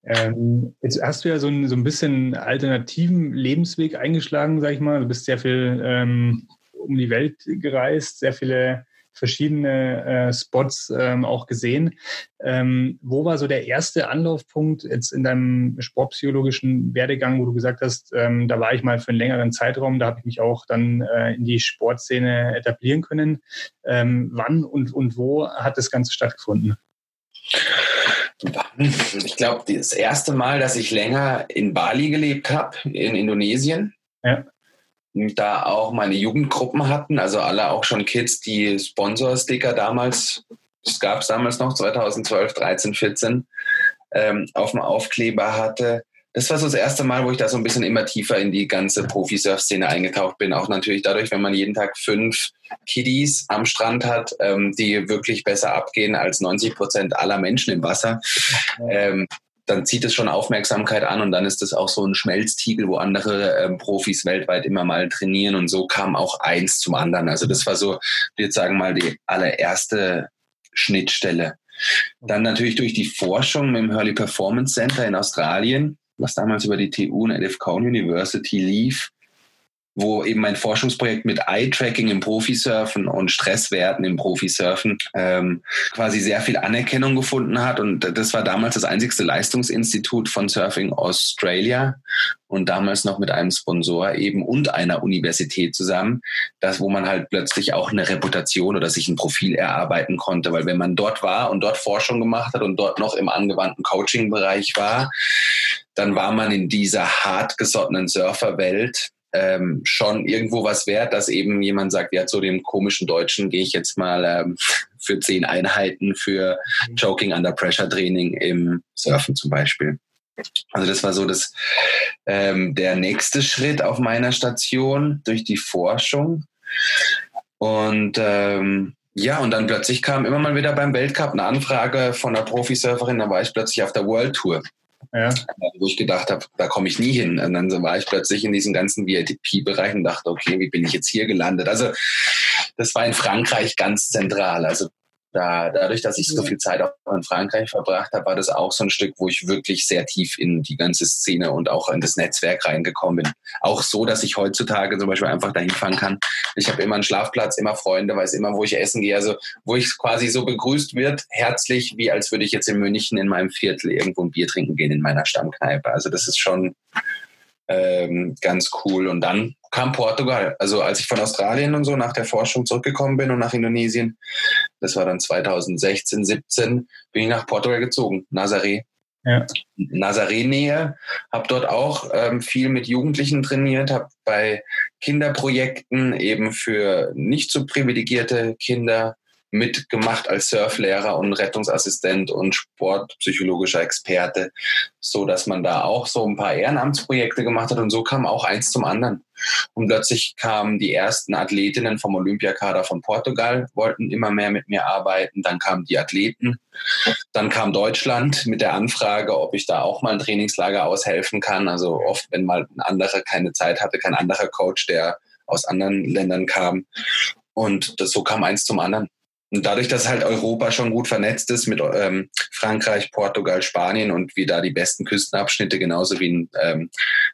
Ähm, jetzt hast du ja so ein, so ein bisschen alternativen Lebensweg eingeschlagen, sag ich mal. Du bist sehr viel ähm, um die Welt gereist, sehr viele verschiedene äh, Spots ähm, auch gesehen. Ähm, wo war so der erste Anlaufpunkt jetzt in deinem sportpsychologischen Werdegang, wo du gesagt hast, ähm, da war ich mal für einen längeren Zeitraum, da habe ich mich auch dann äh, in die Sportszene etablieren können. Ähm, wann und, und wo hat das Ganze stattgefunden? Ich glaube, das erste Mal, dass ich länger in Bali gelebt habe, in Indonesien. Ja da auch meine Jugendgruppen hatten, also alle auch schon Kids, die Sponsor-Sticker damals, das gab es damals noch, 2012, 13, 14, ähm, auf dem Aufkleber hatte. Das war so das erste Mal, wo ich da so ein bisschen immer tiefer in die ganze Profi-Surf-Szene eingetaucht bin. Auch natürlich dadurch, wenn man jeden Tag fünf Kiddies am Strand hat, ähm, die wirklich besser abgehen als 90 Prozent aller Menschen im Wasser. Ähm, dann zieht es schon Aufmerksamkeit an und dann ist es auch so ein Schmelztiegel, wo andere ähm, Profis weltweit immer mal trainieren und so kam auch eins zum anderen. Also das war so, jetzt sagen mal, die allererste Schnittstelle. Dann natürlich durch die Forschung mit dem Hurley Performance Center in Australien, was damals über die TU und Edith Cowan University lief, wo eben mein Forschungsprojekt mit Eye-Tracking im Profisurfen und Stresswerten im Profisurfen ähm, quasi sehr viel Anerkennung gefunden hat. Und das war damals das einzigste Leistungsinstitut von Surfing Australia und damals noch mit einem Sponsor eben und einer Universität zusammen, das, wo man halt plötzlich auch eine Reputation oder sich ein Profil erarbeiten konnte. Weil wenn man dort war und dort Forschung gemacht hat und dort noch im angewandten Coaching-Bereich war, dann war man in dieser hartgesottenen Surferwelt ähm, schon irgendwo was wert, dass eben jemand sagt, ja, zu dem komischen Deutschen gehe ich jetzt mal ähm, für zehn Einheiten für mhm. Choking Under Pressure Training im Surfen zum Beispiel. Also das war so das, ähm, der nächste Schritt auf meiner Station durch die Forschung. Und ähm, ja, und dann plötzlich kam immer mal wieder beim Weltcup eine Anfrage von einer Profisurferin, da war ich plötzlich auf der World Tour. Ja. Wo ich gedacht habe, da komme ich nie hin. Und dann war ich plötzlich in diesem ganzen VIP-Bereich und dachte, okay, wie bin ich jetzt hier gelandet? Also das war in Frankreich ganz zentral. Also da, dadurch, dass ich so viel Zeit auch in Frankreich verbracht habe, war das auch so ein Stück, wo ich wirklich sehr tief in die ganze Szene und auch in das Netzwerk reingekommen bin. Auch so, dass ich heutzutage zum Beispiel einfach dahin fahren kann. Ich habe immer einen Schlafplatz, immer Freunde, weiß immer, wo ich essen gehe. Also wo ich quasi so begrüßt wird, herzlich, wie als würde ich jetzt in München in meinem Viertel irgendwo ein Bier trinken gehen in meiner Stammkneipe. Also das ist schon ähm, ganz cool. Und dann kam Portugal. Also als ich von Australien und so nach der Forschung zurückgekommen bin und nach Indonesien, das war dann 2016, 17, bin ich nach Portugal gezogen, Nazaré. Ja. Nazaré-Nähe, habe dort auch ähm, viel mit Jugendlichen trainiert, habe bei Kinderprojekten eben für nicht so privilegierte Kinder mitgemacht als Surflehrer und Rettungsassistent und sportpsychologischer Experte, so dass man da auch so ein paar Ehrenamtsprojekte gemacht hat und so kam auch eins zum anderen. Und plötzlich kamen die ersten Athletinnen vom Olympiakader von Portugal, wollten immer mehr mit mir arbeiten. Dann kamen die Athleten. Dann kam Deutschland mit der Anfrage, ob ich da auch mal ein Trainingslager aushelfen kann. Also oft, wenn mal ein anderer keine Zeit hatte, kein anderer Coach, der aus anderen Ländern kam. Und das, so kam eins zum anderen. Und dadurch, dass halt Europa schon gut vernetzt ist mit ähm, Frankreich, Portugal, Spanien und wir da die besten Küstenabschnitte genauso wie in, ähm,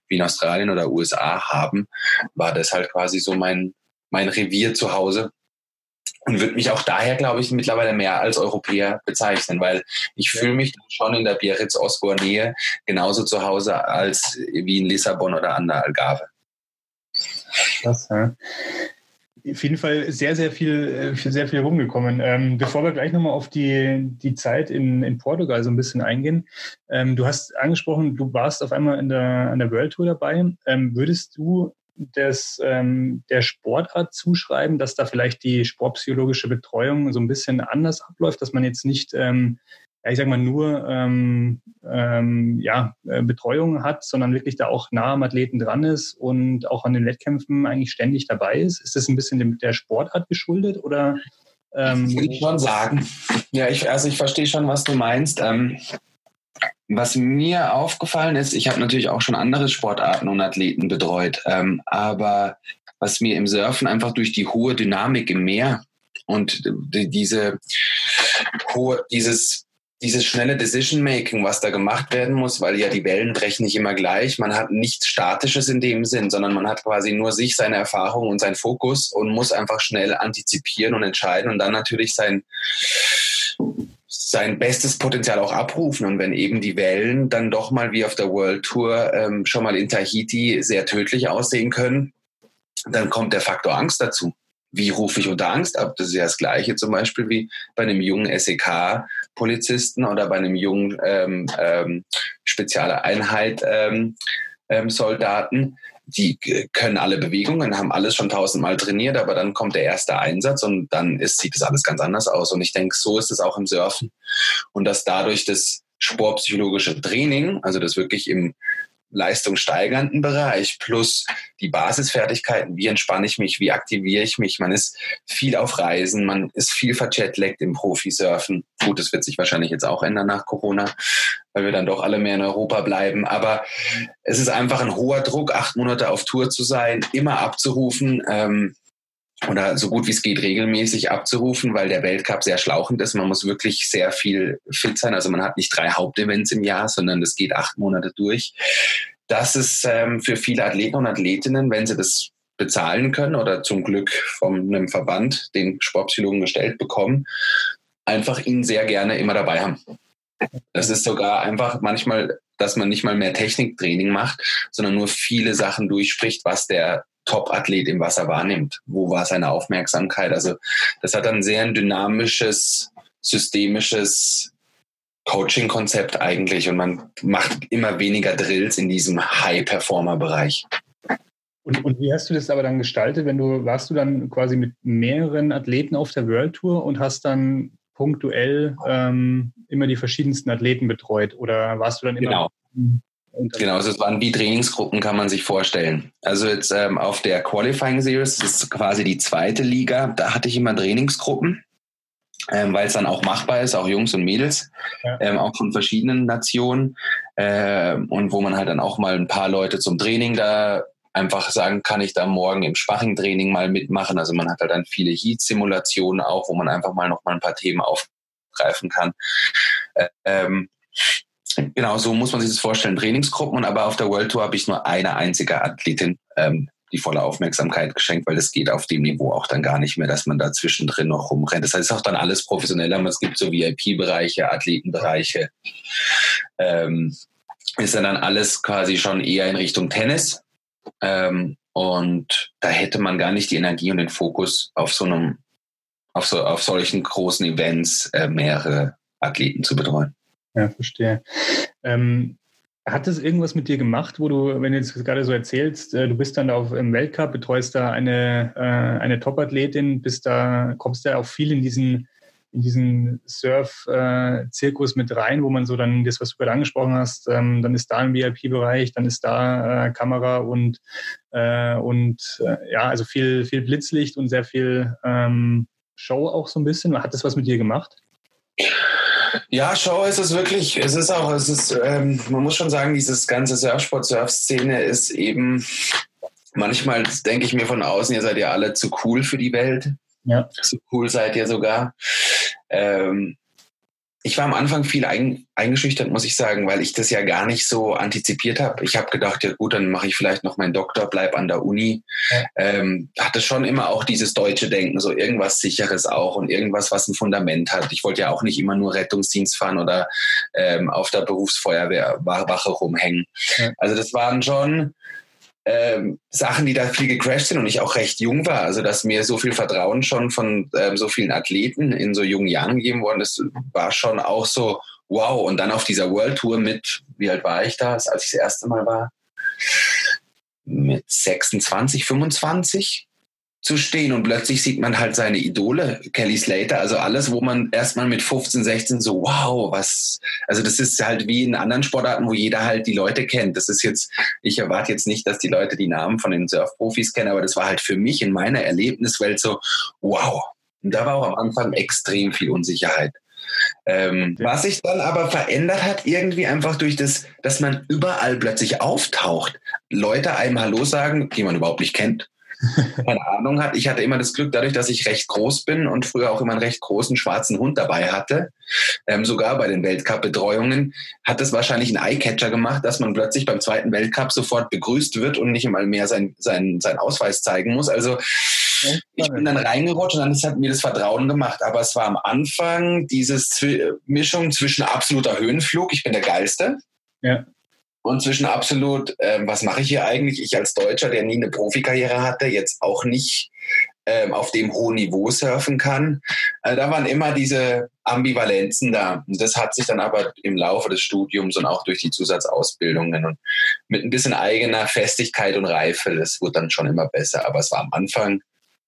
wie in Australien oder USA haben, war das halt quasi so mein, mein Revier zu Hause. Und würde mich auch daher, glaube ich, mittlerweile mehr als Europäer bezeichnen, weil ich fühle mich schon in der Biarritz-Osgor-Nähe genauso zu Hause als wie in Lissabon oder an der Algarve. Das, ja. Auf jeden Fall sehr, sehr viel, äh, sehr viel rumgekommen. Ähm, bevor wir gleich nochmal auf die, die Zeit in, in Portugal so ein bisschen eingehen, ähm, du hast angesprochen, du warst auf einmal in der, an der World Tour dabei. Ähm, würdest du das, ähm, der Sportart zuschreiben, dass da vielleicht die sportpsychologische Betreuung so ein bisschen anders abläuft, dass man jetzt nicht ähm, ja, ich sag mal, nur ähm, ähm, ja, äh, Betreuung hat, sondern wirklich da auch nah am Athleten dran ist und auch an den Wettkämpfen eigentlich ständig dabei ist. Ist das ein bisschen der Sportart geschuldet oder? Ähm, Würde ich schon sagen. Ja, ich, also ich verstehe schon, was du meinst. Ähm, was mir aufgefallen ist, ich habe natürlich auch schon andere Sportarten und Athleten betreut, ähm, aber was mir im Surfen einfach durch die hohe Dynamik im Meer und diese hohe, dieses dieses schnelle Decision-Making, was da gemacht werden muss, weil ja die Wellen brechen nicht immer gleich. Man hat nichts Statisches in dem Sinn, sondern man hat quasi nur sich, seine Erfahrung und seinen Fokus und muss einfach schnell antizipieren und entscheiden und dann natürlich sein, sein bestes Potenzial auch abrufen. Und wenn eben die Wellen dann doch mal wie auf der World Tour ähm, schon mal in Tahiti sehr tödlich aussehen können, dann kommt der Faktor Angst dazu wie rufe ich unter Angst ab? Das ist ja das Gleiche zum Beispiel wie bei einem jungen SEK-Polizisten oder bei einem jungen ähm, ähm, spezielle Einheit ähm, ähm, Soldaten. Die können alle Bewegungen, haben alles schon tausendmal trainiert, aber dann kommt der erste Einsatz und dann ist, sieht das alles ganz anders aus. Und ich denke, so ist es auch im Surfen. Und dass dadurch das sportpsychologische Training, also das wirklich im leistungssteigernden Bereich plus die Basisfertigkeiten, wie entspanne ich mich, wie aktiviere ich mich. Man ist viel auf Reisen, man ist viel verjetlaggt im Profisurfen. Gut, das wird sich wahrscheinlich jetzt auch ändern nach Corona, weil wir dann doch alle mehr in Europa bleiben. Aber es ist einfach ein hoher Druck, acht Monate auf Tour zu sein, immer abzurufen. Ähm, oder so gut wie es geht regelmäßig abzurufen, weil der Weltcup sehr schlauchend ist. Man muss wirklich sehr viel fit sein. Also man hat nicht drei Hauptevents im Jahr, sondern es geht acht Monate durch. Das ist ähm, für viele Athleten und Athletinnen, wenn sie das bezahlen können oder zum Glück von einem Verband den Sportpsychologen gestellt bekommen, einfach ihn sehr gerne immer dabei haben. Das ist sogar einfach manchmal, dass man nicht mal mehr Techniktraining macht, sondern nur viele Sachen durchspricht, was der Top-Athlet im Wasser wahrnimmt. Wo war seine Aufmerksamkeit? Also das hat ein sehr dynamisches, systemisches Coaching-Konzept eigentlich und man macht immer weniger Drills in diesem High-Performer-Bereich. Und, und, wie hast du das aber dann gestaltet, wenn du, warst du dann quasi mit mehreren Athleten auf der World Tour und hast dann punktuell ähm, immer die verschiedensten Athleten betreut oder warst du dann immer genau. Genau, also es waren wie Trainingsgruppen, kann man sich vorstellen. Also jetzt ähm, auf der Qualifying Series, das ist quasi die zweite Liga, da hatte ich immer Trainingsgruppen, ähm, weil es dann auch machbar ist, auch Jungs und Mädels, ja. ähm, auch von verschiedenen Nationen äh, und wo man halt dann auch mal ein paar Leute zum Training da einfach sagen, kann ich da morgen im Spaching-Training mal mitmachen. Also man hat halt dann viele Heat-Simulationen auch, wo man einfach mal noch mal ein paar Themen aufgreifen kann. Äh, ähm, Genau, so muss man sich das vorstellen. Trainingsgruppen aber auf der World Tour habe ich nur eine einzige Athletin ähm, die volle Aufmerksamkeit geschenkt, weil es geht auf dem Niveau auch dann gar nicht mehr, dass man da zwischendrin noch rumrennt. Das heißt, es ist auch dann alles professioneller. Es gibt so VIP-Bereiche, Athletenbereiche. Ähm, ist dann, dann alles quasi schon eher in Richtung Tennis. Ähm, und da hätte man gar nicht die Energie und den Fokus auf so einem, auf so, auf solchen großen Events äh, mehrere Athleten zu betreuen. Ja, verstehe. Ähm, hat das irgendwas mit dir gemacht, wo du, wenn du jetzt gerade so erzählst, äh, du bist dann auf, im Weltcup, betreust da eine, äh, eine Top-Athletin, bist da, kommst da auch viel in diesen, in diesen Surf-Zirkus mit rein, wo man so dann das, was du gerade angesprochen hast, ähm, dann ist da ein VIP-Bereich, dann ist da äh, Kamera und, äh, und äh, ja, also viel, viel Blitzlicht und sehr viel ähm, Show auch so ein bisschen. Hat das was mit dir gemacht? Ja, Show ist es wirklich. Es ist auch, es ist, ähm, man muss schon sagen, dieses ganze Surfsport-Surf-Szene ist eben, manchmal denke ich mir von außen, ihr seid ja alle zu cool für die Welt. Ja. So cool seid ihr sogar. Ähm, ich war am Anfang viel ein, eingeschüchtert, muss ich sagen, weil ich das ja gar nicht so antizipiert habe. Ich habe gedacht, ja gut, dann mache ich vielleicht noch meinen Doktor, bleib an der Uni. Ja. Ähm, hatte schon immer auch dieses deutsche Denken, so irgendwas Sicheres auch und irgendwas, was ein Fundament hat. Ich wollte ja auch nicht immer nur Rettungsdienst fahren oder ähm, auf der Berufsfeuerwehrwache rumhängen. Ja. Also das waren schon ähm, Sachen, die da viel gecrashed sind und ich auch recht jung war. Also, dass mir so viel Vertrauen schon von ähm, so vielen Athleten in so jungen Jahren gegeben worden ist, war schon auch so, wow. Und dann auf dieser World Tour mit, wie alt war ich da, als ich das erste Mal war? Mit 26, 25 zu stehen und plötzlich sieht man halt seine Idole, Kelly Slater, also alles, wo man erstmal mit 15, 16 so, wow, was, also das ist halt wie in anderen Sportarten, wo jeder halt die Leute kennt. Das ist jetzt, ich erwarte jetzt nicht, dass die Leute die Namen von den Surfprofis kennen, aber das war halt für mich in meiner Erlebniswelt so, wow. Und da war auch am Anfang extrem viel Unsicherheit. Ähm, was sich dann aber verändert hat, irgendwie einfach durch das, dass man überall plötzlich auftaucht. Leute einem Hallo sagen, die man überhaupt nicht kennt [laughs] keine Ahnung hat. Ich hatte immer das Glück, dadurch, dass ich recht groß bin und früher auch immer einen recht großen schwarzen Hund dabei hatte, ähm, sogar bei den Weltcup-Betreuungen, hat es wahrscheinlich einen Eyecatcher gemacht, dass man plötzlich beim zweiten Weltcup sofort begrüßt wird und nicht einmal mehr sein, sein, sein Ausweis zeigen muss. Also ich bin dann reingerutscht und dann hat mir das Vertrauen gemacht. Aber es war am Anfang diese Mischung zwischen absoluter Höhenflug, ich bin der Geilste. Ja und zwischen absolut, ähm, was mache ich hier eigentlich? Ich als Deutscher, der nie eine Profikarriere hatte, jetzt auch nicht ähm, auf dem hohen Niveau surfen kann. Also da waren immer diese Ambivalenzen da. Und das hat sich dann aber im Laufe des Studiums und auch durch die Zusatzausbildungen und mit ein bisschen eigener Festigkeit und Reife, das wurde dann schon immer besser. Aber es war am Anfang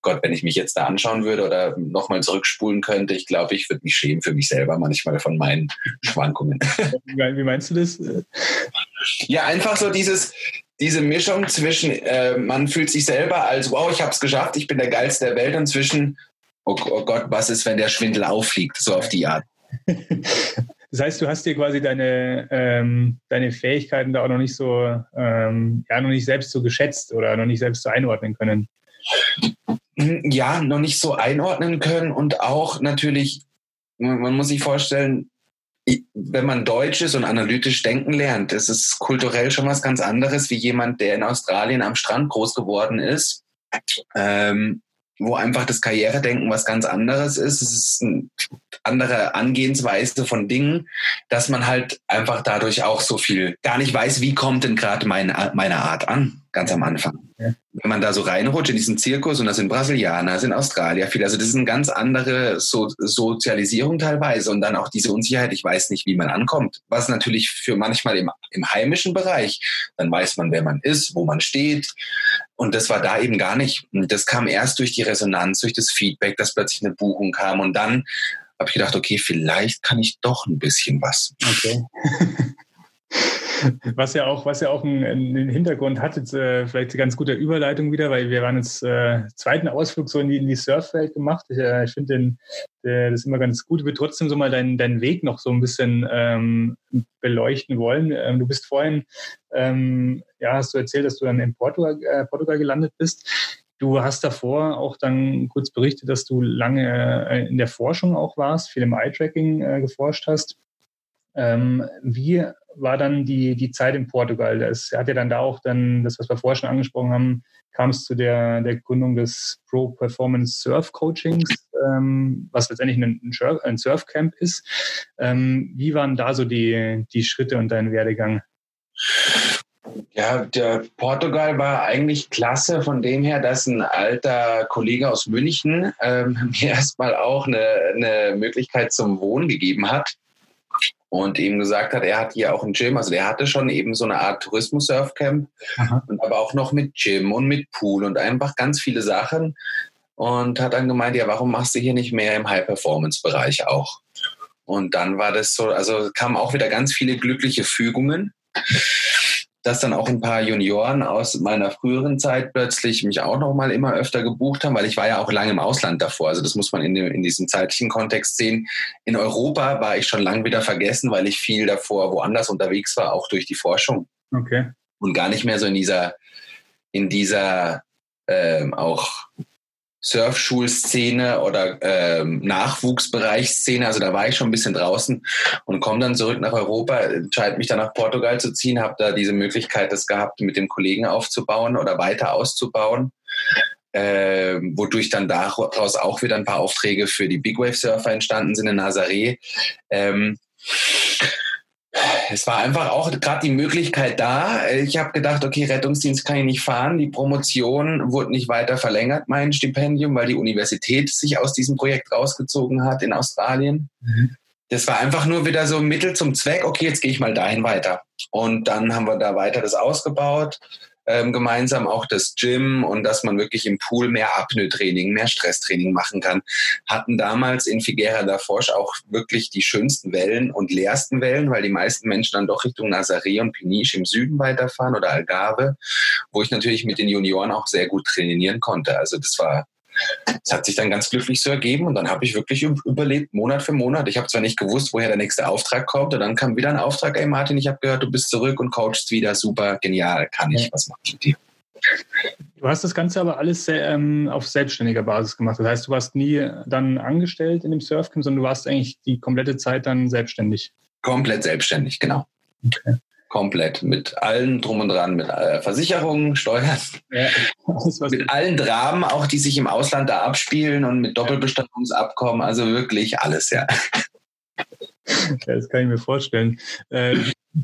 Gott, wenn ich mich jetzt da anschauen würde oder nochmal zurückspulen könnte, ich glaube, ich würde mich schämen für mich selber manchmal von meinen Schwankungen. [laughs] Wie meinst du das? Ja, einfach so dieses, diese Mischung zwischen, äh, man fühlt sich selber als, wow, ich habe es geschafft, ich bin der Geilste der Welt und zwischen, oh, oh Gott, was ist, wenn der Schwindel auffliegt, so auf die Art. [laughs] Das heißt, du hast dir quasi deine, ähm, deine Fähigkeiten da auch noch nicht so, ähm, ja, noch nicht selbst so geschätzt oder noch nicht selbst so einordnen können. Ja, noch nicht so einordnen können und auch natürlich, man muss sich vorstellen, wenn man Deutsch ist und analytisch denken lernt, ist kulturell schon was ganz anderes wie jemand, der in Australien am Strand groß geworden ist. Ähm, wo einfach das Karrieredenken was ganz anderes ist. Es ist eine andere Angehensweise von Dingen, dass man halt einfach dadurch auch so viel gar nicht weiß, wie kommt denn gerade meine, meine Art an, ganz am Anfang. Ja. Wenn man da so reinrutscht in diesen Zirkus und das sind Brasilianer, das sind Australier viel, also das ist eine ganz andere so Sozialisierung teilweise und dann auch diese Unsicherheit, ich weiß nicht, wie man ankommt, was natürlich für manchmal im, im heimischen Bereich, dann weiß man, wer man ist, wo man steht, und das war da eben gar nicht. Das kam erst durch die Resonanz, durch das Feedback, dass plötzlich eine Buchung kam. Und dann habe ich gedacht, okay, vielleicht kann ich doch ein bisschen was. Okay. [laughs] Was ja auch, was ja auch einen, einen Hintergrund hat, jetzt äh, vielleicht eine ganz gute Überleitung wieder, weil wir waren jetzt äh, zweiten Ausflug so in die, in die Surfwelt gemacht. Ich, äh, ich finde das immer ganz gut. Ich würde trotzdem so mal deinen, deinen Weg noch so ein bisschen ähm, beleuchten wollen. Ähm, du bist vorhin, ähm, ja, hast du erzählt, dass du dann in Portugal, äh, Portugal gelandet bist. Du hast davor auch dann kurz berichtet, dass du lange äh, in der Forschung auch warst, viel im Eye-Tracking äh, geforscht hast. Ähm, wie war dann die, die Zeit in Portugal? Das hat ja dann da auch dann, das, was wir vorher schon angesprochen haben, kam es zu der, der Gründung des Pro Performance Surf Coachings, ähm, was letztendlich ein, ein Surfcamp ist. Ähm, wie waren da so die, die Schritte und dein Werdegang? Ja, der Portugal war eigentlich klasse von dem her, dass ein alter Kollege aus München ähm, [laughs] mir erstmal auch eine, eine Möglichkeit zum Wohnen gegeben hat und ihm gesagt hat, er hat hier auch ein Gym, also der hatte schon eben so eine Art Tourismus-Surfcamp, und aber auch noch mit Gym und mit Pool und einfach ganz viele Sachen und hat dann gemeint, ja, warum machst du hier nicht mehr im High-Performance-Bereich auch? Und dann war das so, also kamen auch wieder ganz viele glückliche Fügungen dass dann auch ein paar Junioren aus meiner früheren Zeit plötzlich mich auch noch mal immer öfter gebucht haben, weil ich war ja auch lange im Ausland davor. Also das muss man in, dem, in diesem zeitlichen Kontext sehen. In Europa war ich schon lange wieder vergessen, weil ich viel davor woanders unterwegs war, auch durch die Forschung. Okay. Und gar nicht mehr so in dieser, in dieser ähm, auch Surfschulszene oder ähm, Nachwuchsbereichsszene. Also da war ich schon ein bisschen draußen und komme dann zurück nach Europa, entscheide mich dann nach Portugal zu ziehen, habe da diese Möglichkeit das gehabt, mit dem Kollegen aufzubauen oder weiter auszubauen. Äh, wodurch dann daraus auch wieder ein paar Aufträge für die Big Wave Surfer entstanden sind in Nazaré. Ähm, es war einfach auch gerade die Möglichkeit da. Ich habe gedacht, okay, Rettungsdienst kann ich nicht fahren. Die Promotion wurde nicht weiter verlängert, mein Stipendium, weil die Universität sich aus diesem Projekt rausgezogen hat in Australien. Mhm. Das war einfach nur wieder so ein Mittel zum Zweck, okay, jetzt gehe ich mal dahin weiter. Und dann haben wir da weiter das ausgebaut ähm, gemeinsam auch das Gym und dass man wirklich im Pool mehr Apnoe-Training, mehr Stresstraining machen kann. Hatten damals in Figuera da Foch auch wirklich die schönsten Wellen und leersten Wellen, weil die meisten Menschen dann doch Richtung Nazaré und Peniche im Süden weiterfahren oder Algarve, wo ich natürlich mit den Junioren auch sehr gut trainieren konnte. Also das war es hat sich dann ganz glücklich so ergeben und dann habe ich wirklich überlebt, Monat für Monat. Ich habe zwar nicht gewusst, woher der nächste Auftrag kommt und dann kam wieder ein Auftrag, ey Martin, ich habe gehört, du bist zurück und coachst wieder, super, genial, kann ich, was mache ich mit dir? Du hast das Ganze aber alles ähm, auf selbstständiger Basis gemacht. Das heißt, du warst nie dann angestellt in dem Surfcamp, sondern du warst eigentlich die komplette Zeit dann selbstständig. Komplett selbstständig, genau. Okay komplett mit allen drum und dran, mit äh, Versicherungen, [laughs] Steuern, ja, mit allen Dramen, auch die sich im Ausland da abspielen und mit Doppelbestattungsabkommen, also wirklich alles, ja. ja das kann ich mir vorstellen. Äh,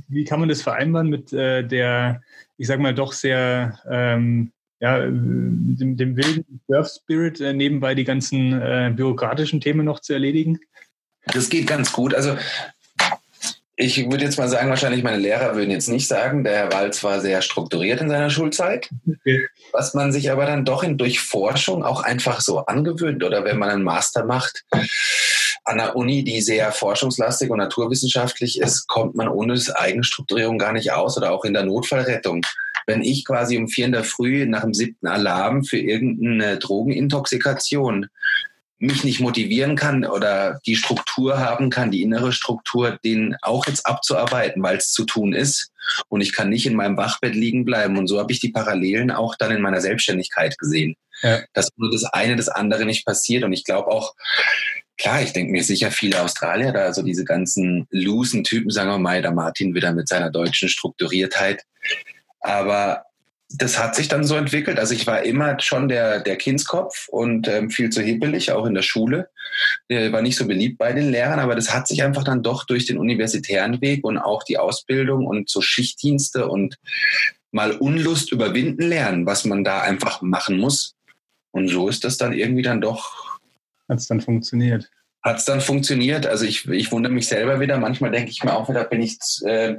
wie kann man das vereinbaren mit äh, der, ich sag mal, doch sehr ähm, ja, dem, dem wilden Surf-Spirit, äh, nebenbei die ganzen äh, bürokratischen Themen noch zu erledigen? Das geht ganz gut. Also ich würde jetzt mal sagen, wahrscheinlich meine Lehrer würden jetzt nicht sagen, der Herr Walz war sehr strukturiert in seiner Schulzeit. Okay. Was man sich aber dann doch in, durch Forschung auch einfach so angewöhnt oder wenn man einen Master macht an der Uni, die sehr forschungslastig und naturwissenschaftlich ist, kommt man ohne Eigenstrukturierung gar nicht aus oder auch in der Notfallrettung. Wenn ich quasi um vier in der Früh nach dem siebten Alarm für irgendeine Drogenintoxikation mich nicht motivieren kann oder die Struktur haben kann, die innere Struktur, den auch jetzt abzuarbeiten, weil es zu tun ist. Und ich kann nicht in meinem Wachbett liegen bleiben. Und so habe ich die Parallelen auch dann in meiner Selbstständigkeit gesehen. Ja. Dass nur das eine das andere nicht passiert. Und ich glaube auch, klar, ich denke mir sicher viele Australier da, also diese ganzen loosen Typen, sagen wir mal, der Martin wieder mit seiner deutschen Strukturiertheit. Aber das hat sich dann so entwickelt. Also ich war immer schon der, der Kindskopf und ähm, viel zu hippelig, auch in der Schule. Der war nicht so beliebt bei den Lehrern, aber das hat sich einfach dann doch durch den universitären Weg und auch die Ausbildung und so Schichtdienste und mal Unlust überwinden lernen, was man da einfach machen muss. Und so ist das dann irgendwie dann doch. Hat es dann funktioniert hat es dann funktioniert. Also ich, ich wundere mich selber wieder. Manchmal denke ich mir auch wieder, bin ich äh,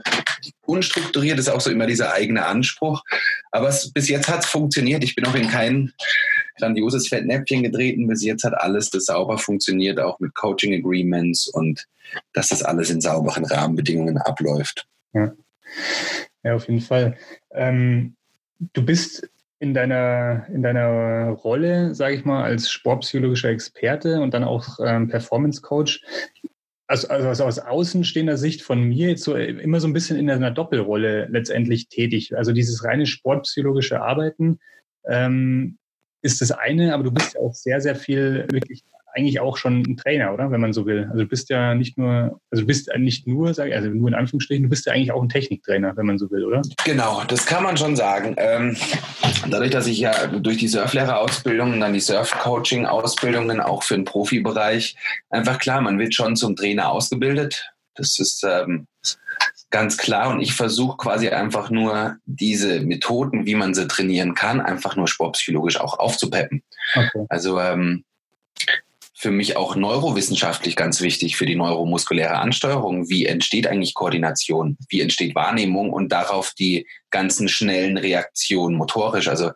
unstrukturiert, ist auch so immer dieser eigene Anspruch. Aber es, bis jetzt hat es funktioniert. Ich bin auch in kein grandioses Fettnäpfchen getreten. Bis jetzt hat alles das sauber funktioniert, auch mit Coaching Agreements und dass das alles in sauberen Rahmenbedingungen abläuft. Ja, ja auf jeden Fall. Ähm, du bist in deiner, in deiner Rolle, sage ich mal, als sportpsychologischer Experte und dann auch ähm, Performance Coach, also, also aus außenstehender Sicht von mir jetzt so immer so ein bisschen in einer Doppelrolle letztendlich tätig. Also dieses reine sportpsychologische Arbeiten ähm, ist das eine, aber du bist ja auch sehr, sehr viel wirklich eigentlich auch schon ein Trainer, oder? Wenn man so will. Also du bist ja nicht nur, also du bist nicht nur, sage ich, also nur in Anführungsstrichen, du bist ja eigentlich auch ein Techniktrainer, wenn man so will, oder? Genau, das kann man schon sagen. Ähm, dadurch, dass ich ja durch die Surflehrerausbildung und dann die Surf-Coaching-Ausbildungen auch für den Profibereich einfach klar, man wird schon zum Trainer ausgebildet. Das ist ähm, ganz klar. Und ich versuche quasi einfach nur diese Methoden, wie man sie trainieren kann, einfach nur sportpsychologisch auch aufzupeppen. Okay. Also ähm, für mich auch neurowissenschaftlich ganz wichtig für die neuromuskuläre Ansteuerung. Wie entsteht eigentlich Koordination? Wie entsteht Wahrnehmung und darauf die ganzen schnellen Reaktionen motorisch? Also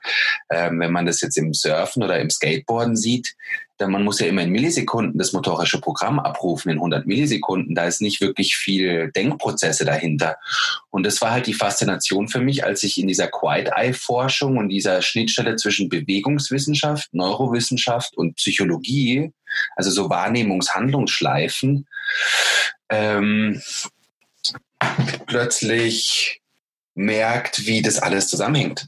ähm, wenn man das jetzt im Surfen oder im Skateboarden sieht, denn man muss ja immer in Millisekunden das motorische Programm abrufen, in 100 Millisekunden. Da ist nicht wirklich viel Denkprozesse dahinter. Und das war halt die Faszination für mich, als ich in dieser Quiet-Eye-Forschung und dieser Schnittstelle zwischen Bewegungswissenschaft, Neurowissenschaft und Psychologie, also so Wahrnehmungshandlungsschleifen, ähm, plötzlich merkt, wie das alles zusammenhängt.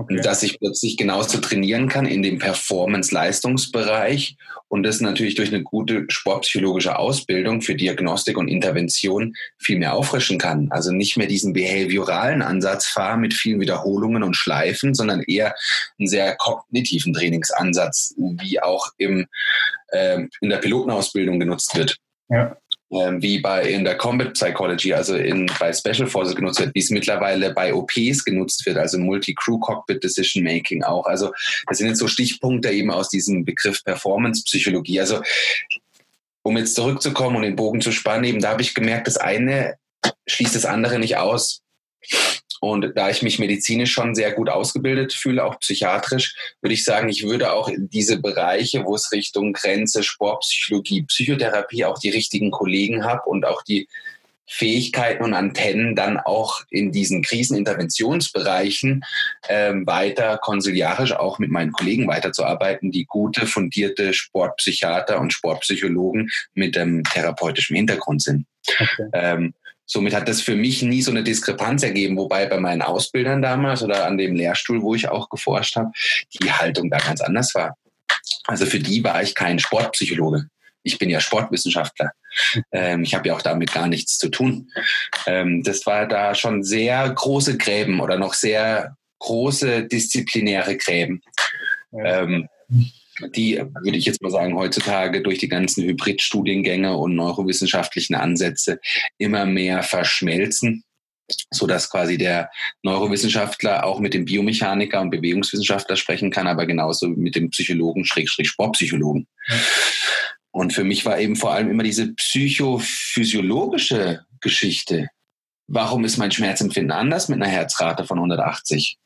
Okay. Dass ich plötzlich genauso trainieren kann in dem Performance-Leistungsbereich und das natürlich durch eine gute sportpsychologische Ausbildung für Diagnostik und Intervention viel mehr auffrischen kann. Also nicht mehr diesen behavioralen Ansatz fahre mit vielen Wiederholungen und Schleifen, sondern eher einen sehr kognitiven Trainingsansatz, wie auch im, äh, in der Pilotenausbildung genutzt wird. Ja. Ähm, wie bei in der Combat Psychology, also in, bei Special Forces genutzt wird, wie es mittlerweile bei OPs genutzt wird, also Multi-Crew Cockpit Decision Making auch. Also das sind jetzt so Stichpunkte eben aus diesem Begriff Performance Psychologie. Also um jetzt zurückzukommen und den Bogen zu spannen, eben da habe ich gemerkt, das eine schließt das andere nicht aus. Und da ich mich medizinisch schon sehr gut ausgebildet fühle, auch psychiatrisch, würde ich sagen, ich würde auch in diese Bereiche, wo es Richtung Grenze, Sportpsychologie, Psychotherapie auch die richtigen Kollegen habe und auch die Fähigkeiten und Antennen dann auch in diesen Kriseninterventionsbereichen ähm, weiter konsiliarisch auch mit meinen Kollegen weiterzuarbeiten, die gute, fundierte Sportpsychiater und Sportpsychologen mit dem therapeutischen Hintergrund sind. Okay. Ähm, somit hat das für mich nie so eine Diskrepanz ergeben, wobei bei meinen Ausbildern damals oder an dem Lehrstuhl, wo ich auch geforscht habe, die Haltung da ganz anders war. Also für die war ich kein Sportpsychologe ich bin ja Sportwissenschaftler. Ähm, ich habe ja auch damit gar nichts zu tun. Ähm, das war da schon sehr große Gräben oder noch sehr große disziplinäre Gräben. Ähm, die, würde ich jetzt mal sagen, heutzutage durch die ganzen Hybridstudiengänge und neurowissenschaftlichen Ansätze immer mehr verschmelzen so dass quasi der Neurowissenschaftler auch mit dem Biomechaniker und Bewegungswissenschaftler sprechen kann, aber genauso mit dem Psychologen, Schrägstrich Sportpsychologen. Und für mich war eben vor allem immer diese psychophysiologische Geschichte. Warum ist mein Schmerzempfinden anders mit einer Herzrate von 180?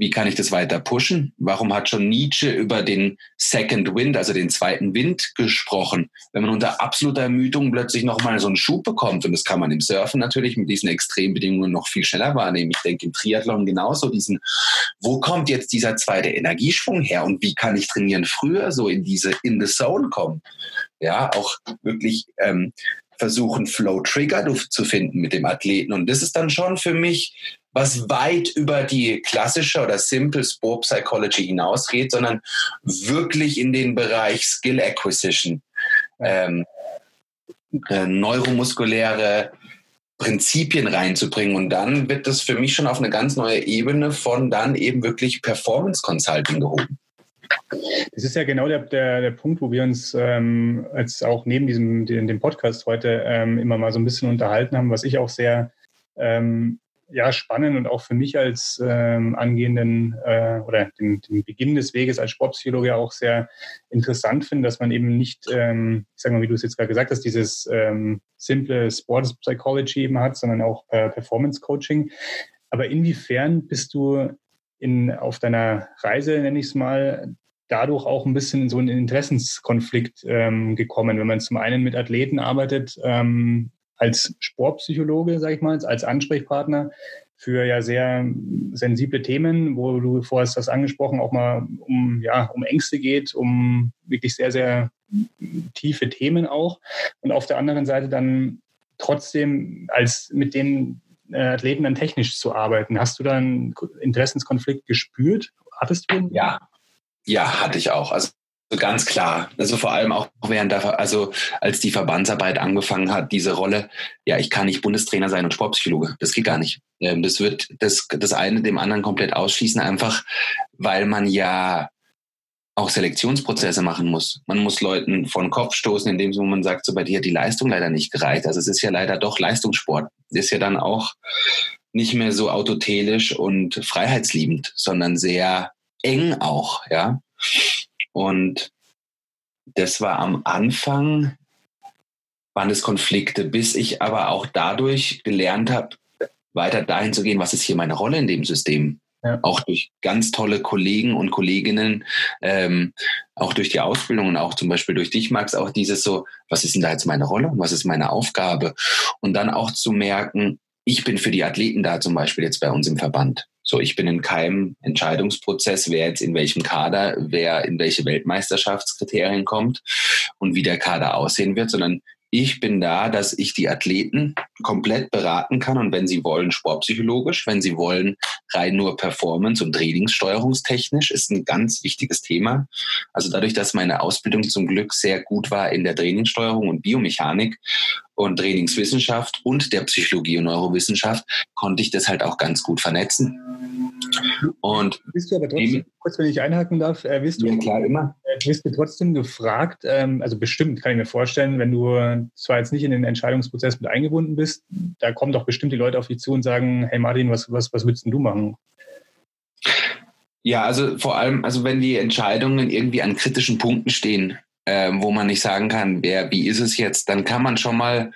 Wie kann ich das weiter pushen? Warum hat schon Nietzsche über den Second Wind, also den zweiten Wind gesprochen? Wenn man unter absoluter Ermüdung plötzlich nochmal so einen Schub bekommt, und das kann man im Surfen natürlich mit diesen Extrembedingungen noch viel schneller wahrnehmen. Ich denke im Triathlon genauso diesen, wo kommt jetzt dieser zweite Energieschwung her und wie kann ich trainieren früher so in diese in the zone kommen? Ja, auch wirklich ähm, versuchen, Flow-Trigger zu finden mit dem Athleten. Und das ist dann schon für mich was weit über die klassische oder simple Sport Psychology hinausgeht, sondern wirklich in den Bereich Skill Acquisition, ähm, äh, neuromuskuläre Prinzipien reinzubringen. Und dann wird das für mich schon auf eine ganz neue Ebene von dann eben wirklich Performance Consulting gehoben. Das ist ja genau der, der, der Punkt, wo wir uns ähm, als auch neben diesem dem Podcast heute ähm, immer mal so ein bisschen unterhalten haben, was ich auch sehr ähm, ja, spannend und auch für mich als ähm, angehenden äh, oder den, den, Beginn des Weges als Sportpsychologe auch sehr interessant finde, dass man eben nicht, ähm, ich sage mal, wie du es jetzt gerade gesagt hast, dieses ähm, simple Sports Psychology eben hat, sondern auch äh, Performance Coaching. Aber inwiefern bist du in, auf deiner Reise, nenne ich es mal, dadurch auch ein bisschen in so einen Interessenskonflikt ähm, gekommen, wenn man zum einen mit Athleten arbeitet, ähm, als Sportpsychologe, sage ich mal, als Ansprechpartner für ja sehr sensible Themen, wo du vorher hast das angesprochen, auch mal um, ja, um Ängste geht, um wirklich sehr, sehr tiefe Themen auch. Und auf der anderen Seite dann trotzdem als mit den äh, Athleten dann technisch zu arbeiten. Hast du da einen Interessenskonflikt gespürt? Hattest du ihn? Ja, ja, hatte ich auch. Also ganz klar. Also vor allem auch während der, also als die Verbandsarbeit angefangen hat, diese Rolle, ja, ich kann nicht Bundestrainer sein und Sportpsychologe. Das geht gar nicht. Ähm, das wird das, das eine dem anderen komplett ausschließen, einfach weil man ja auch Selektionsprozesse machen muss. Man muss Leuten von Kopf stoßen, indem man sagt, so bei dir hat die Leistung leider nicht gereicht. Also es ist ja leider doch Leistungssport. Ist ja dann auch nicht mehr so autotelisch und freiheitsliebend, sondern sehr eng auch, ja. Und das war am Anfang, waren es Konflikte, bis ich aber auch dadurch gelernt habe, weiter dahin zu gehen, was ist hier meine Rolle in dem System. Ja. Auch durch ganz tolle Kollegen und Kolleginnen, ähm, auch durch die Ausbildung und auch zum Beispiel durch dich, Max, auch dieses so, was ist denn da jetzt meine Rolle und was ist meine Aufgabe? Und dann auch zu merken, ich bin für die Athleten da zum Beispiel jetzt bei uns im Verband. So, ich bin in keinem Entscheidungsprozess, wer jetzt in welchem Kader, wer in welche Weltmeisterschaftskriterien kommt und wie der Kader aussehen wird, sondern ich bin da, dass ich die Athleten komplett beraten kann und wenn sie wollen, sportpsychologisch, wenn sie wollen, rein nur Performance und Trainingssteuerungstechnisch ist ein ganz wichtiges Thema. Also dadurch, dass meine Ausbildung zum Glück sehr gut war in der Trainingssteuerung und Biomechanik und Trainingswissenschaft und der Psychologie und Neurowissenschaft konnte ich das halt auch ganz gut vernetzen. Und bist du aber trotzdem, kurz wenn ich einhaken darf, äh, wirst du, ja, klar, immer. Äh, wirst du trotzdem gefragt, ähm, also bestimmt kann ich mir vorstellen, wenn du zwar jetzt nicht in den Entscheidungsprozess mit eingebunden bist, da kommen doch bestimmt die Leute auf dich zu und sagen, hey Martin, was, was, was würdest du machen? Ja, also vor allem, also wenn die Entscheidungen irgendwie an kritischen Punkten stehen, ähm, wo man nicht sagen kann, wer, wie ist es jetzt, dann kann man schon mal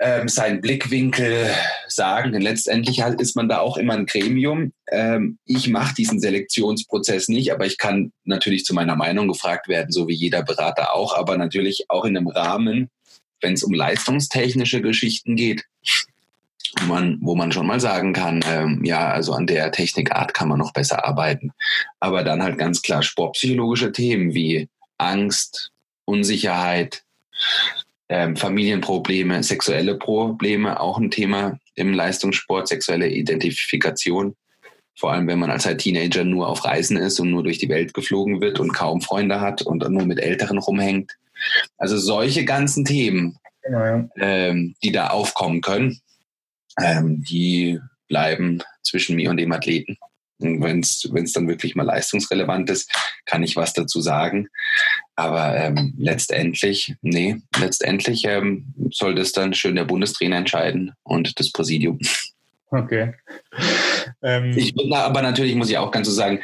ähm, seinen Blickwinkel sagen. Denn letztendlich ist man da auch immer ein Gremium. Ähm, ich mache diesen Selektionsprozess nicht, aber ich kann natürlich zu meiner Meinung gefragt werden, so wie jeder Berater auch, aber natürlich auch in einem Rahmen, wenn es um leistungstechnische Geschichten geht wo man, wo man schon mal sagen kann, ähm, ja, also an der Technikart kann man noch besser arbeiten. Aber dann halt ganz klar sportpsychologische Themen wie Angst, Unsicherheit, ähm, Familienprobleme, sexuelle Probleme, auch ein Thema im Leistungssport, sexuelle Identifikation. Vor allem, wenn man als halt Teenager nur auf Reisen ist und nur durch die Welt geflogen wird und kaum Freunde hat und nur mit Älteren rumhängt. Also solche ganzen Themen, genau, ja. ähm, die da aufkommen können, ähm, die bleiben zwischen mir und dem Athleten. Wenn es dann wirklich mal leistungsrelevant ist, kann ich was dazu sagen. Aber ähm, letztendlich, nee, letztendlich ähm, soll das dann schön der Bundestrainer entscheiden und das Präsidium. Okay. Ähm. Ich, aber natürlich muss ich auch ganz so sagen,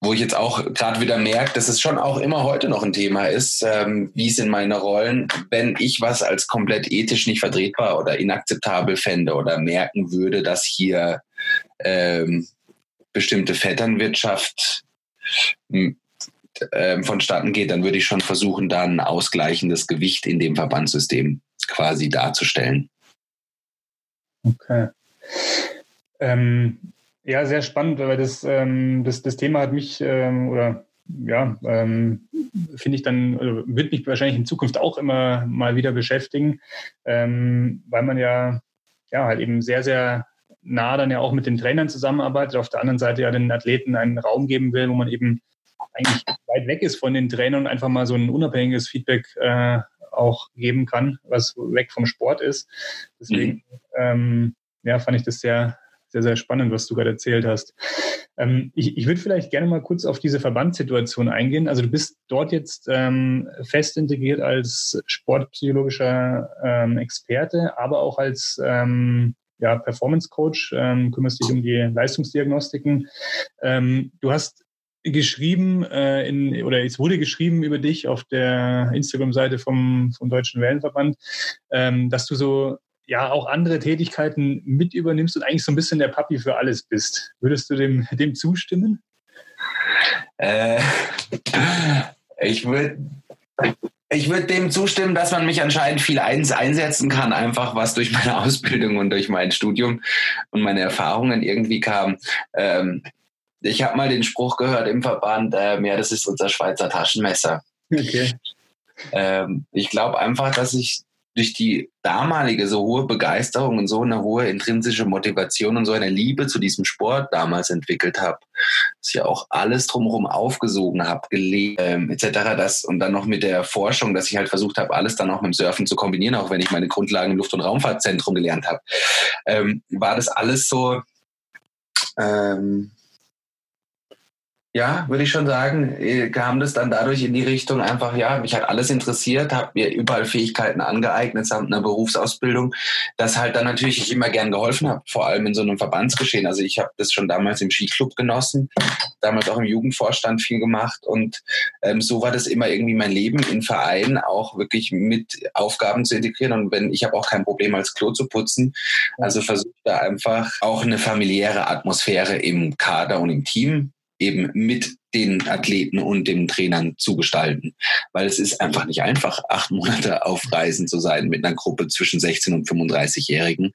wo ich jetzt auch gerade wieder merke, dass es schon auch immer heute noch ein Thema ist, ähm, wie es in meiner Rollen, wenn ich was als komplett ethisch nicht vertretbar oder inakzeptabel fände oder merken würde, dass hier ähm, bestimmte Vetternwirtschaft hm, ähm, vonstatten geht, dann würde ich schon versuchen, da ein ausgleichendes Gewicht in dem Verbandssystem quasi darzustellen. Okay. Ähm, ja, sehr spannend, weil das, ähm, das, das Thema hat mich ähm, oder ja, ähm, finde ich dann, also wird mich wahrscheinlich in Zukunft auch immer mal wieder beschäftigen, ähm, weil man ja, ja halt eben sehr, sehr nah dann ja auch mit den Trainern zusammenarbeitet, auf der anderen Seite ja den Athleten einen Raum geben will, wo man eben eigentlich weit weg ist von den Trainern und einfach mal so ein unabhängiges Feedback äh, auch geben kann, was weg vom Sport ist. Deswegen mhm. ähm, ja, fand ich das sehr, sehr, sehr spannend, was du gerade erzählt hast. Ähm, ich, ich würde vielleicht gerne mal kurz auf diese Verbandssituation eingehen. Also du bist dort jetzt ähm, fest integriert als sportpsychologischer ähm, Experte, aber auch als ähm, ja, Performance Coach, ähm, kümmerst dich um die Leistungsdiagnostiken. Ähm, du hast geschrieben äh, in, oder es wurde geschrieben über dich auf der Instagram-Seite vom, vom Deutschen Wellenverband, ähm, dass du so ja auch andere Tätigkeiten mit übernimmst und eigentlich so ein bisschen der Papi für alles bist. Würdest du dem, dem zustimmen? Äh, ich würde ich würde dem zustimmen, dass man mich anscheinend viel eins einsetzen kann, einfach was durch meine [laughs] Ausbildung und durch mein Studium und meine Erfahrungen irgendwie kam. Ähm, ich habe mal den Spruch gehört im Verband, äh, ja, das ist unser Schweizer Taschenmesser. Okay. Ähm, ich glaube einfach, dass ich durch die damalige so hohe Begeisterung und so eine hohe intrinsische Motivation und so eine Liebe zu diesem Sport damals entwickelt habe, dass ich auch alles drumherum aufgesogen habe, gelegt ähm, etc. Das und dann noch mit der Forschung, dass ich halt versucht habe, alles dann auch mit dem Surfen zu kombinieren, auch wenn ich meine Grundlagen im Luft- und Raumfahrtzentrum gelernt habe, ähm, war das alles so ähm, ja, würde ich schon sagen, äh, kam das dann dadurch in die Richtung einfach, ja, mich hat alles interessiert, habe mir überall Fähigkeiten angeeignet samt einer Berufsausbildung, das halt dann natürlich ich immer gern geholfen habe, vor allem in so einem Verbandsgeschehen. Also ich habe das schon damals im Skiclub genossen, damals auch im Jugendvorstand viel gemacht und ähm, so war das immer irgendwie mein Leben in Vereinen auch wirklich mit Aufgaben zu integrieren und wenn ich habe auch kein Problem als Klo zu putzen, also versuche da einfach auch eine familiäre Atmosphäre im Kader und im Team eben mit den Athleten und den Trainern zu gestalten. Weil es ist einfach nicht einfach, acht Monate auf Reisen zu sein mit einer Gruppe zwischen 16 und 35-Jährigen.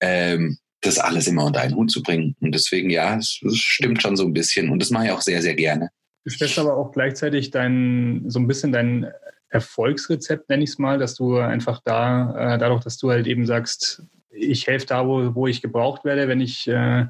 Ähm, das alles immer unter einen Hut zu bringen. Und deswegen, ja, es, es stimmt schon so ein bisschen. Und das mache ich auch sehr, sehr gerne. Du stellst aber auch gleichzeitig dein, so ein bisschen dein Erfolgsrezept, nenne ich es mal, dass du einfach da, äh, dadurch, dass du halt eben sagst, ich helfe da, wo, wo ich gebraucht werde, wenn ich äh,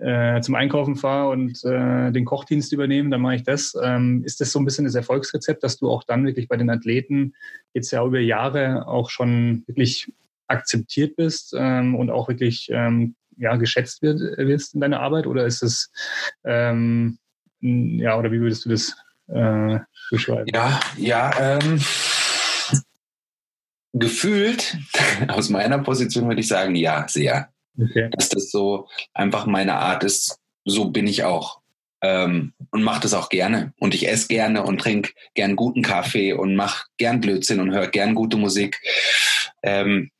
äh, zum Einkaufen fahre und äh, den Kochdienst übernehme, dann mache ich das. Ähm, ist das so ein bisschen das Erfolgsrezept, dass du auch dann wirklich bei den Athleten jetzt ja über Jahre auch schon wirklich akzeptiert bist ähm, und auch wirklich ähm, ja, geschätzt wird, wirst in deiner Arbeit? Oder ist es, ähm, ja, oder wie würdest du das äh, beschreiben? Ja, ja, ähm, gefühlt, [laughs] aus meiner Position würde ich sagen, ja, sehr. Okay. Dass das so einfach meine Art ist, so bin ich auch. Ähm, und mache das auch gerne. Und ich esse gerne und trinke gern guten Kaffee und mache gern Blödsinn und höre gern gute Musik. Ähm,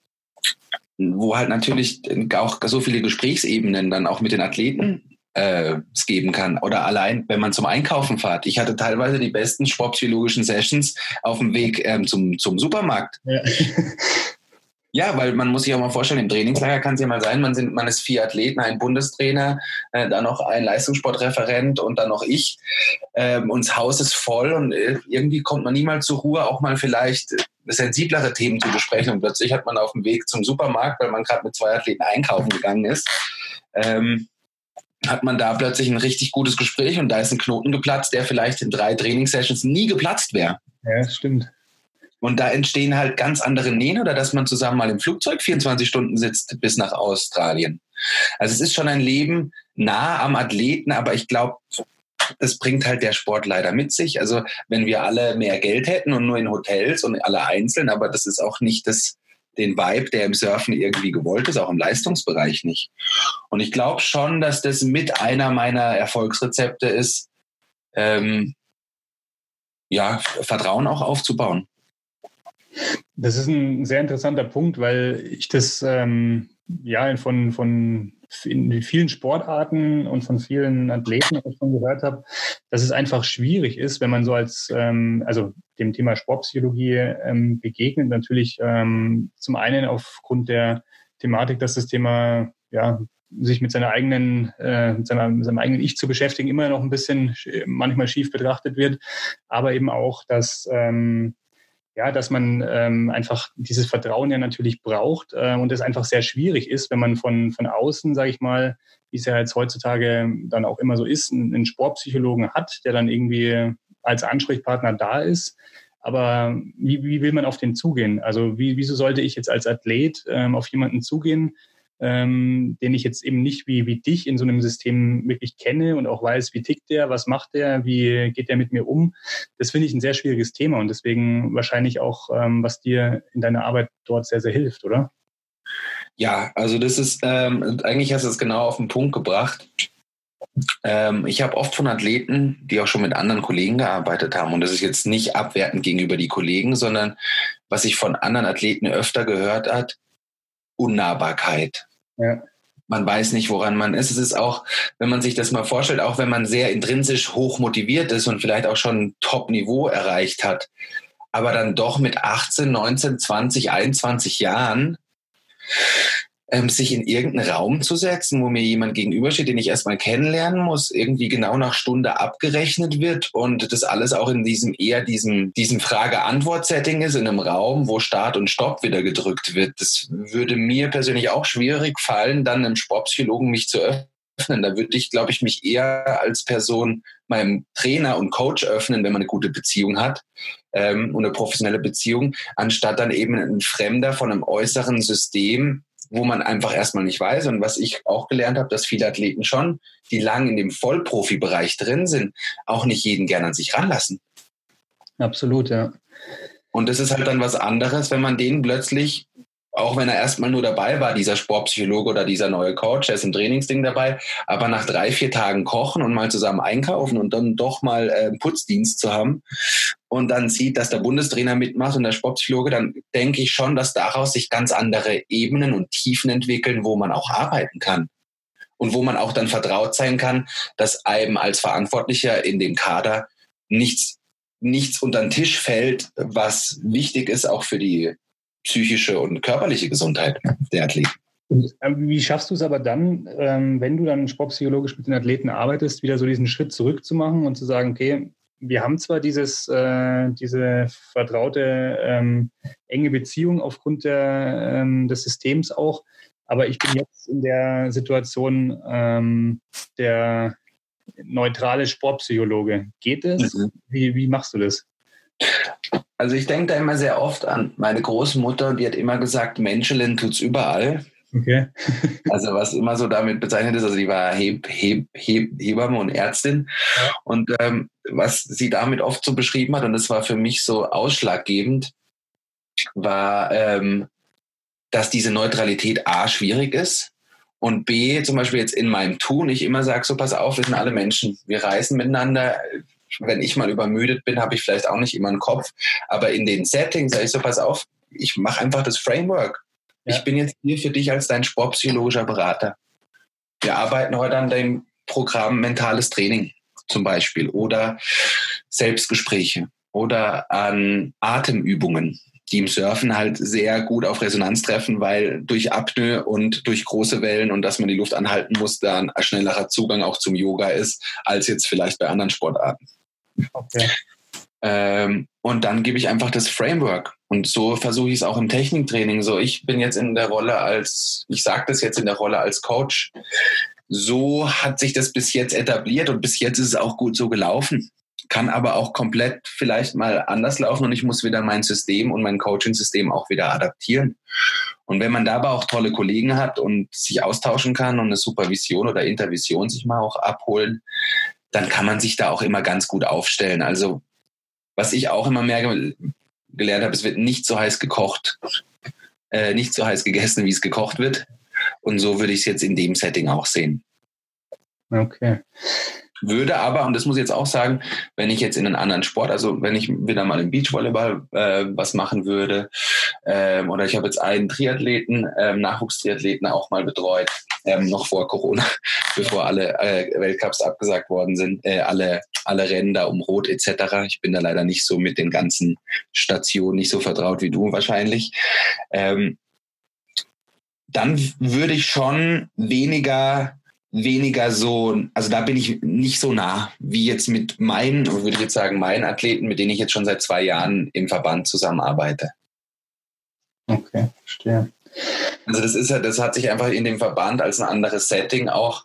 wo halt natürlich auch so viele Gesprächsebenen dann auch mit den Athleten äh, es geben kann. Oder allein, wenn man zum Einkaufen fährt. Ich hatte teilweise die besten sportpsychologischen Sessions auf dem Weg ähm, zum, zum Supermarkt. Ja. [laughs] Ja, weil man muss sich auch mal vorstellen, im Trainingslager kann es ja mal sein, man, sind, man ist vier Athleten, ein Bundestrainer, äh, dann noch ein Leistungssportreferent und dann noch ich. Ähm, und das Haus ist voll und äh, irgendwie kommt man niemals zur Ruhe, auch mal vielleicht sensiblere Themen zu besprechen. Und plötzlich hat man auf dem Weg zum Supermarkt, weil man gerade mit zwei Athleten einkaufen gegangen ist, ähm, hat man da plötzlich ein richtig gutes Gespräch und da ist ein Knoten geplatzt, der vielleicht in drei Trainingssessions nie geplatzt wäre. Ja, stimmt. Und da entstehen halt ganz andere Nähen oder dass man zusammen mal im Flugzeug 24 Stunden sitzt bis nach Australien. Also es ist schon ein Leben nah am Athleten, aber ich glaube, das bringt halt der Sport leider mit sich. Also wenn wir alle mehr Geld hätten und nur in Hotels und alle einzeln, aber das ist auch nicht das, den Vibe, der im Surfen irgendwie gewollt ist, auch im Leistungsbereich nicht. Und ich glaube schon, dass das mit einer meiner Erfolgsrezepte ist, ähm, ja, Vertrauen auch aufzubauen. Das ist ein sehr interessanter Punkt, weil ich das ähm, ja von, von in vielen Sportarten und von vielen Athleten auch schon gehört habe, dass es einfach schwierig ist, wenn man so als, ähm, also dem Thema Sportpsychologie ähm, begegnet. Natürlich ähm, zum einen aufgrund der Thematik, dass das Thema ja sich mit seiner eigenen, äh, mit, seiner, mit seinem eigenen Ich zu beschäftigen, immer noch ein bisschen manchmal schief betrachtet wird, aber eben auch, dass ähm, ja, dass man ähm, einfach dieses Vertrauen ja natürlich braucht äh, und es einfach sehr schwierig ist, wenn man von, von außen, sage ich mal, wie es ja jetzt heutzutage dann auch immer so ist, einen, Sportpsychologen hat, der dann irgendwie als Ansprechpartner da ist. Aber wie, wie will man auf den zugehen? Also wie, wieso sollte ich jetzt als Athlet ähm, auf jemanden zugehen, ähm, den ich jetzt eben nicht wie, wie dich in so einem System wirklich kenne und auch weiß, wie tickt der, was macht der, wie geht der mit mir um. Das finde ich ein sehr schwieriges Thema und deswegen wahrscheinlich auch, ähm, was dir in deiner Arbeit dort sehr, sehr hilft, oder? Ja, also das ist, ähm, eigentlich hast du es genau auf den Punkt gebracht. Ähm, ich habe oft von Athleten, die auch schon mit anderen Kollegen gearbeitet haben, und das ist jetzt nicht abwertend gegenüber die Kollegen, sondern was ich von anderen Athleten öfter gehört hat, Unnahbarkeit. Ja. Man weiß nicht, woran man ist. Es ist auch, wenn man sich das mal vorstellt, auch wenn man sehr intrinsisch hoch motiviert ist und vielleicht auch schon Top-Niveau erreicht hat, aber dann doch mit 18, 19, 20, 21 Jahren ähm, sich in irgendeinen Raum zu setzen, wo mir jemand gegenübersteht, den ich erstmal kennenlernen muss, irgendwie genau nach Stunde abgerechnet wird und das alles auch in diesem eher diesem, diesem Frage-Antwort-Setting ist, in einem Raum, wo Start und Stopp wieder gedrückt wird. Das würde mir persönlich auch schwierig fallen, dann einem Sportpsychologen mich zu öffnen. Da würde ich, glaube ich, mich eher als Person meinem Trainer und Coach öffnen, wenn man eine gute Beziehung hat ähm, und eine professionelle Beziehung, anstatt dann eben ein Fremder von einem äußeren System wo man einfach erstmal nicht weiß. Und was ich auch gelernt habe, dass viele Athleten schon, die lang in dem Vollprofi-Bereich drin sind, auch nicht jeden gern an sich ranlassen. Absolut, ja. Und das ist halt dann was anderes, wenn man denen plötzlich auch wenn er erstmal nur dabei war, dieser Sportpsychologe oder dieser neue Coach, er ist im Trainingsding dabei, aber nach drei, vier Tagen kochen und mal zusammen einkaufen und dann doch mal äh, Putzdienst zu haben und dann sieht, dass der Bundestrainer mitmacht und der Sportpsychologe, dann denke ich schon, dass daraus sich ganz andere Ebenen und Tiefen entwickeln, wo man auch arbeiten kann. Und wo man auch dann vertraut sein kann, dass einem als Verantwortlicher in dem Kader nichts nichts unter den Tisch fällt, was wichtig ist auch für die psychische und körperliche Gesundheit der Athleten. Und ähm, wie schaffst du es aber dann, ähm, wenn du dann sportpsychologisch mit den Athleten arbeitest, wieder so diesen Schritt zurück zu machen und zu sagen, okay, wir haben zwar dieses, äh, diese vertraute, ähm, enge Beziehung aufgrund der, ähm, des Systems auch, aber ich bin jetzt in der Situation ähm, der neutrale Sportpsychologe. Geht es? Mhm. Wie, wie machst du das? Also ich denke da immer sehr oft an meine Großmutter, die hat immer gesagt, Menschelin tut's überall. Okay. [laughs] also was immer so damit bezeichnet ist, also die war Heb, Heb, Heb, Hebamme und Ärztin. Ja. Und ähm, was sie damit oft so beschrieben hat, und das war für mich so ausschlaggebend, war, ähm, dass diese Neutralität A schwierig ist und B zum Beispiel jetzt in meinem Tun ich immer sage, so pass auf, wir sind alle Menschen, wir reisen miteinander. Wenn ich mal übermüdet bin, habe ich vielleicht auch nicht immer einen Kopf. Aber in den Settings sage ich so, pass auf, ich mache einfach das Framework. Ja. Ich bin jetzt hier für dich als dein sportpsychologischer Berater. Wir arbeiten heute an dem Programm mentales Training zum Beispiel oder Selbstgespräche oder an Atemübungen die im Surfen halt sehr gut auf Resonanz treffen, weil durch Apnoe und durch große Wellen und dass man die Luft anhalten muss, da ein schnellerer Zugang auch zum Yoga ist, als jetzt vielleicht bei anderen Sportarten. Okay. Ähm, und dann gebe ich einfach das Framework. Und so versuche ich es auch im Techniktraining. So, ich bin jetzt in der Rolle als, ich sage das jetzt in der Rolle als Coach. So hat sich das bis jetzt etabliert und bis jetzt ist es auch gut so gelaufen kann aber auch komplett vielleicht mal anders laufen und ich muss wieder mein System und mein Coaching-System auch wieder adaptieren. Und wenn man dabei auch tolle Kollegen hat und sich austauschen kann und eine Supervision oder Intervision sich mal auch abholen, dann kann man sich da auch immer ganz gut aufstellen. Also was ich auch immer mehr gelernt habe, es wird nicht so heiß gekocht, äh, nicht so heiß gegessen, wie es gekocht wird. Und so würde ich es jetzt in dem Setting auch sehen. Okay. Würde aber, und das muss ich jetzt auch sagen, wenn ich jetzt in einen anderen Sport, also wenn ich wieder mal im Beachvolleyball äh, was machen würde, ähm, oder ich habe jetzt einen Triathleten, ähm, Nachwuchstriathleten auch mal betreut, ähm, noch vor Corona, [laughs] bevor alle äh, Weltcups abgesagt worden sind, äh, alle, alle Rennen da um Rot etc. Ich bin da leider nicht so mit den ganzen Stationen nicht so vertraut wie du wahrscheinlich. Ähm, dann würde ich schon weniger weniger so, also da bin ich nicht so nah wie jetzt mit meinen, würde ich jetzt sagen, meinen Athleten, mit denen ich jetzt schon seit zwei Jahren im Verband zusammenarbeite. Okay, verstehe. Also das ist ja, das hat sich einfach in dem Verband als ein anderes Setting auch,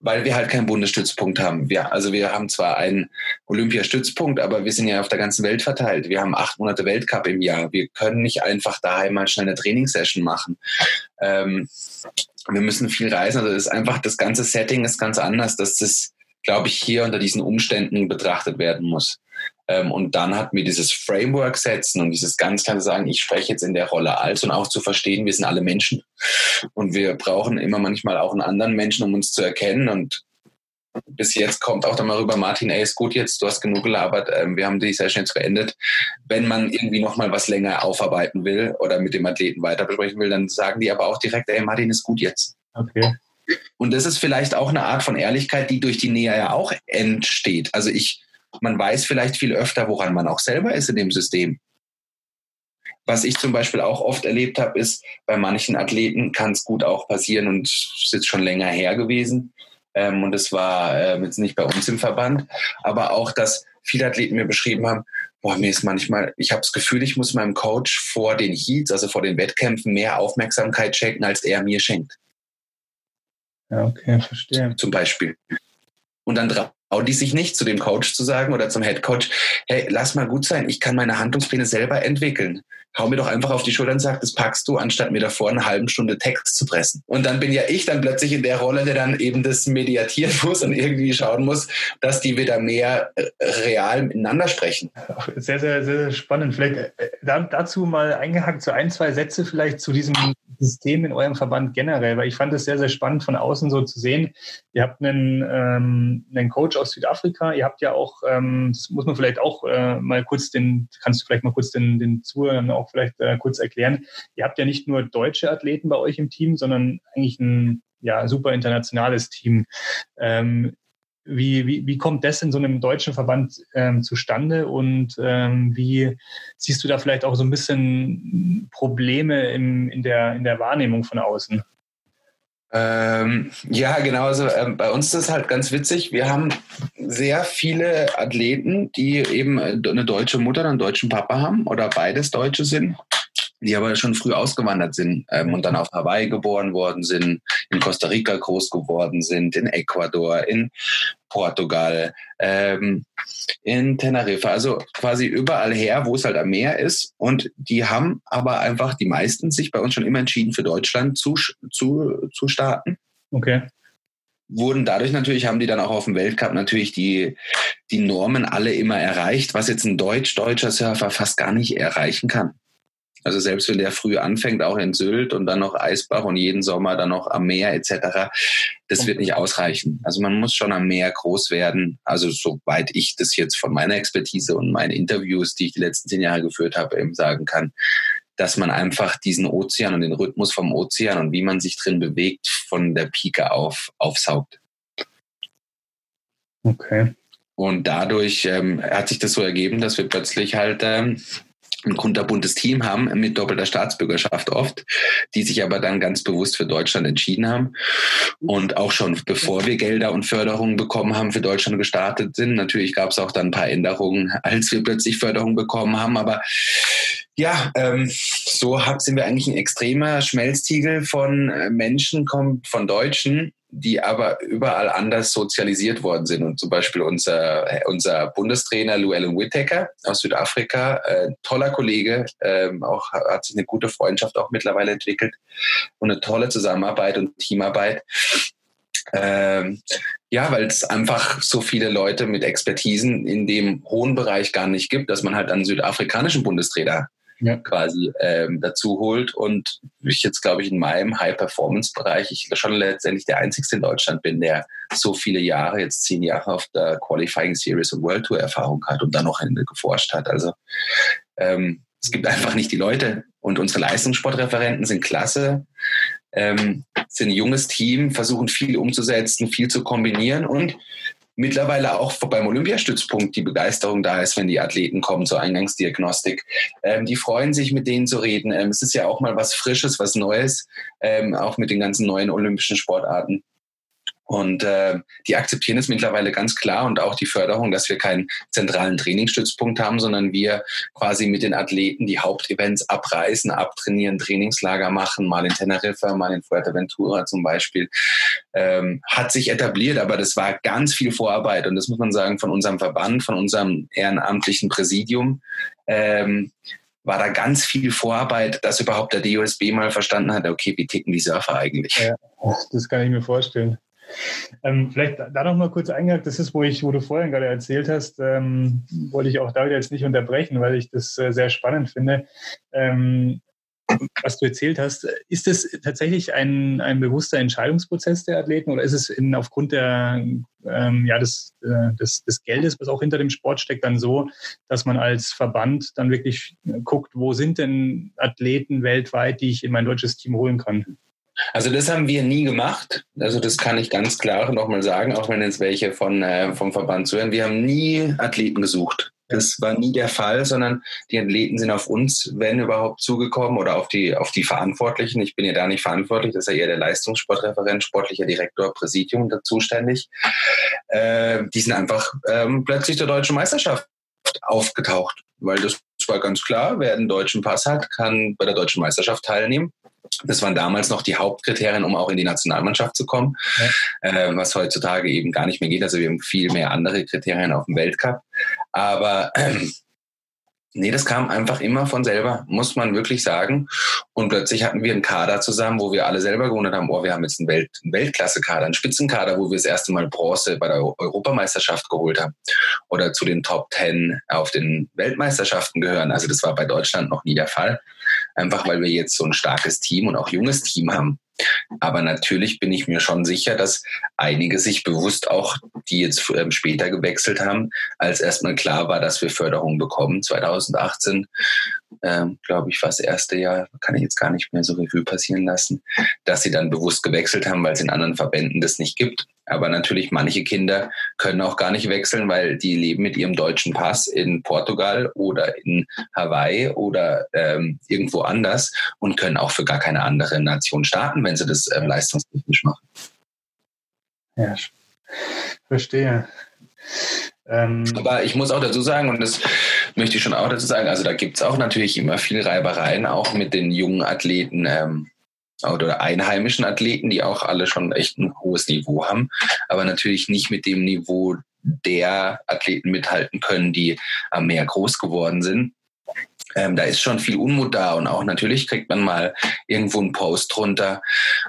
weil wir halt keinen Bundesstützpunkt haben. Wir, also wir haben zwar einen Olympiastützpunkt, aber wir sind ja auf der ganzen Welt verteilt. Wir haben acht Monate Weltcup im Jahr. Wir können nicht einfach daheim mal schnell eine Trainingssession machen. Ähm, wir müssen viel reisen. Also das ist einfach, das ganze Setting ist ganz anders, dass das, glaube ich, hier unter diesen Umständen betrachtet werden muss. Ähm, und dann hat mir dieses Framework setzen und dieses ganz klar sagen, ich spreche jetzt in der Rolle als und auch zu verstehen, wir sind alle Menschen. Und wir brauchen immer manchmal auch einen anderen Menschen, um uns zu erkennen. Und bis jetzt kommt auch dann mal rüber, Martin, ey, ist gut jetzt, du hast genug gelabert, ähm, wir haben die Session jetzt beendet. Wenn man irgendwie nochmal was länger aufarbeiten will oder mit dem Athleten weiter besprechen will, dann sagen die aber auch direkt, ey, Martin, ist gut jetzt. Okay. Und das ist vielleicht auch eine Art von Ehrlichkeit, die durch die Nähe ja auch entsteht. Also ich, man weiß vielleicht viel öfter, woran man auch selber ist in dem System. Was ich zum Beispiel auch oft erlebt habe, ist, bei manchen Athleten kann es gut auch passieren und es ist jetzt schon länger her gewesen, ähm, und es war äh, jetzt nicht bei uns im Verband, aber auch, dass viele Athleten mir beschrieben haben, boah, mir ist manchmal, ich habe das Gefühl, ich muss meinem Coach vor den Heats, also vor den Wettkämpfen, mehr Aufmerksamkeit schenken, als er mir schenkt. Ja, okay, verstehe. Zum Beispiel. Und dann trauen die sich nicht, zu dem Coach zu sagen oder zum Head Coach, hey, lass mal gut sein, ich kann meine Handlungspläne selber entwickeln hau mir doch einfach auf die Schulter und sag, das packst du, anstatt mir davor eine halbe Stunde Text zu pressen. Und dann bin ja ich dann plötzlich in der Rolle, der dann eben das mediatieren [laughs] muss und irgendwie schauen muss, dass die wieder mehr äh, real miteinander sprechen. Sehr, sehr, sehr spannend. Vielleicht äh, dazu mal eingehakt, so ein, zwei Sätze vielleicht zu diesem System in eurem Verband generell, weil ich fand es sehr, sehr spannend von außen so zu sehen. Ihr habt einen, ähm, einen Coach aus Südafrika, ihr habt ja auch, ähm, das muss man vielleicht auch äh, mal kurz den, kannst du vielleicht mal kurz den, den Zuhörern vielleicht äh, kurz erklären. Ihr habt ja nicht nur deutsche Athleten bei euch im Team, sondern eigentlich ein ja, super internationales Team. Ähm, wie, wie, wie kommt das in so einem deutschen Verband ähm, zustande und ähm, wie siehst du da vielleicht auch so ein bisschen Probleme im, in, der, in der Wahrnehmung von außen? Ähm, ja, genau. Also ähm, bei uns ist es halt ganz witzig. Wir haben sehr viele Athleten, die eben eine deutsche Mutter und einen deutschen Papa haben oder beides Deutsche sind. Die aber schon früh ausgewandert sind ähm, und dann auf Hawaii geboren worden sind, in Costa Rica groß geworden sind, in Ecuador, in Portugal, ähm, in Teneriffa, also quasi überall her, wo es halt am Meer ist. Und die haben aber einfach die meisten sich bei uns schon immer entschieden, für Deutschland zu, zu, zu starten. Okay wurden dadurch natürlich, haben die dann auch auf dem Weltcup natürlich die, die Normen alle immer erreicht, was jetzt ein deutsch-deutscher Surfer fast gar nicht erreichen kann. Also selbst wenn der früh anfängt, auch in Sylt und dann noch Eisbach und jeden Sommer dann noch am Meer etc., das wird nicht ausreichen. Also man muss schon am Meer groß werden. Also soweit ich das jetzt von meiner Expertise und meinen Interviews, die ich die letzten zehn Jahre geführt habe, eben sagen kann, dass man einfach diesen Ozean und den Rhythmus vom Ozean und wie man sich drin bewegt, von der Pike auf aufsaugt. Okay. Und dadurch ähm, hat sich das so ergeben, dass wir plötzlich halt ähm, ein kunterbuntes Team haben mit doppelter Staatsbürgerschaft oft, die sich aber dann ganz bewusst für Deutschland entschieden haben. Und auch schon bevor wir Gelder und Förderungen bekommen haben, für Deutschland gestartet sind. Natürlich gab es auch dann ein paar Änderungen, als wir plötzlich Förderung bekommen haben, aber ja, ähm, so sind wir eigentlich ein extremer Schmelztiegel von äh, Menschen, kommt von Deutschen, die aber überall anders sozialisiert worden sind. Und zum Beispiel unser, unser Bundestrainer Llewellyn Whittaker aus Südafrika, äh, toller Kollege, ähm, auch hat sich eine gute Freundschaft auch mittlerweile entwickelt und eine tolle Zusammenarbeit und Teamarbeit. Ähm, ja, weil es einfach so viele Leute mit Expertisen in dem hohen Bereich gar nicht gibt, dass man halt einen südafrikanischen Bundestrainer ja. quasi ähm, dazu holt. Und ich jetzt, glaube ich, in meinem High-Performance-Bereich, ich schon letztendlich der Einzige in Deutschland bin, der so viele Jahre, jetzt zehn Jahre auf der Qualifying Series und World Tour Erfahrung hat und dann noch Ende geforscht hat. Also ähm, es gibt einfach nicht die Leute. Und unsere Leistungssportreferenten sind klasse. Ähm, sind ein junges Team, versuchen viel umzusetzen, viel zu kombinieren und mittlerweile auch beim Olympiastützpunkt die Begeisterung da ist, wenn die Athleten kommen zur Eingangsdiagnostik. Ähm, die freuen sich, mit denen zu reden. Ähm, es ist ja auch mal was Frisches, was Neues, ähm, auch mit den ganzen neuen olympischen Sportarten. Und äh, die akzeptieren es mittlerweile ganz klar und auch die Förderung, dass wir keinen zentralen Trainingsstützpunkt haben, sondern wir quasi mit den Athleten die Hauptevents abreißen, abtrainieren, Trainingslager machen, mal in Teneriffa, mal in Fuerteventura zum Beispiel. Ähm, hat sich etabliert, aber das war ganz viel Vorarbeit und das muss man sagen von unserem Verband, von unserem ehrenamtlichen Präsidium. Ähm, war da ganz viel Vorarbeit, dass überhaupt der DOSB mal verstanden hat, okay, wie ticken die Surfer eigentlich? Ja, das kann ich mir vorstellen. Ähm, vielleicht da noch mal kurz eingehakt, das ist, wo ich, wo du vorhin gerade erzählt hast, ähm, wollte ich auch da jetzt nicht unterbrechen, weil ich das äh, sehr spannend finde. Ähm, was du erzählt hast, ist es tatsächlich ein, ein bewusster Entscheidungsprozess der Athleten oder ist es in, aufgrund der, ähm, ja, des, äh, des, des Geldes, was auch hinter dem Sport steckt, dann so, dass man als Verband dann wirklich guckt, wo sind denn Athleten weltweit, die ich in mein deutsches Team holen kann? Also das haben wir nie gemacht. Also das kann ich ganz klar nochmal sagen, auch wenn jetzt welche von, äh, vom Verband zuhören. Wir haben nie Athleten gesucht. Das war nie der Fall, sondern die Athleten sind auf uns, wenn überhaupt, zugekommen oder auf die, auf die Verantwortlichen. Ich bin ja da nicht verantwortlich, das ist ja eher der Leistungssportreferent, sportlicher Direktor, Präsidium da zuständig. Äh, die sind einfach ähm, plötzlich der deutschen Meisterschaft aufgetaucht, weil das war ganz klar, wer einen deutschen Pass hat, kann bei der deutschen Meisterschaft teilnehmen. Das waren damals noch die Hauptkriterien, um auch in die Nationalmannschaft zu kommen, ja. äh, was heutzutage eben gar nicht mehr geht. Also wir haben viel mehr andere Kriterien auf dem Weltcup. Aber ähm, Nee, das kam einfach immer von selber, muss man wirklich sagen. Und plötzlich hatten wir einen Kader zusammen, wo wir alle selber gewundert haben, oh, wir haben jetzt einen, Welt, einen Weltklasse-Kader, einen Spitzenkader, wo wir das erste Mal Bronze bei der Europameisterschaft geholt haben oder zu den Top Ten auf den Weltmeisterschaften gehören. Also das war bei Deutschland noch nie der Fall. Einfach weil wir jetzt so ein starkes Team und auch junges Team haben. Aber natürlich bin ich mir schon sicher, dass einige sich bewusst auch, die jetzt ähm, später gewechselt haben, als erstmal klar war, dass wir Förderung bekommen. 2018, ähm, glaube ich, war das erste Jahr, kann ich jetzt gar nicht mehr so Revue passieren lassen, dass sie dann bewusst gewechselt haben, weil es in anderen Verbänden das nicht gibt. Aber natürlich, manche Kinder können auch gar nicht wechseln, weil die leben mit ihrem deutschen Pass in Portugal oder in Hawaii oder ähm, irgendwo anders und können auch für gar keine andere Nation starten, wenn sie das ähm, leistungstechnisch machen. Ja, verstehe. Ähm Aber ich muss auch dazu sagen, und das möchte ich schon auch dazu sagen, also da gibt es auch natürlich immer viel Reibereien, auch mit den jungen Athleten ähm, oder einheimischen Athleten, die auch alle schon echt ein hohes Niveau haben, aber natürlich nicht mit dem Niveau der Athleten mithalten können, die am Meer groß geworden sind. Ähm, da ist schon viel Unmut da und auch natürlich kriegt man mal irgendwo einen Post drunter,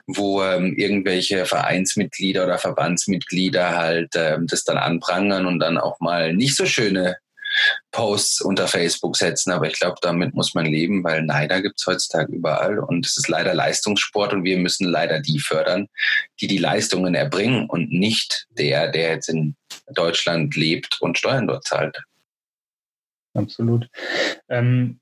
wo ähm, irgendwelche Vereinsmitglieder oder Verbandsmitglieder halt ähm, das dann anprangern und dann auch mal nicht so schöne Posts unter Facebook setzen. Aber ich glaube, damit muss man leben, weil Neider gibt es heutzutage überall und es ist leider Leistungssport und wir müssen leider die fördern, die die Leistungen erbringen und nicht der, der jetzt in Deutschland lebt und Steuern dort zahlt. Absolut. Ähm,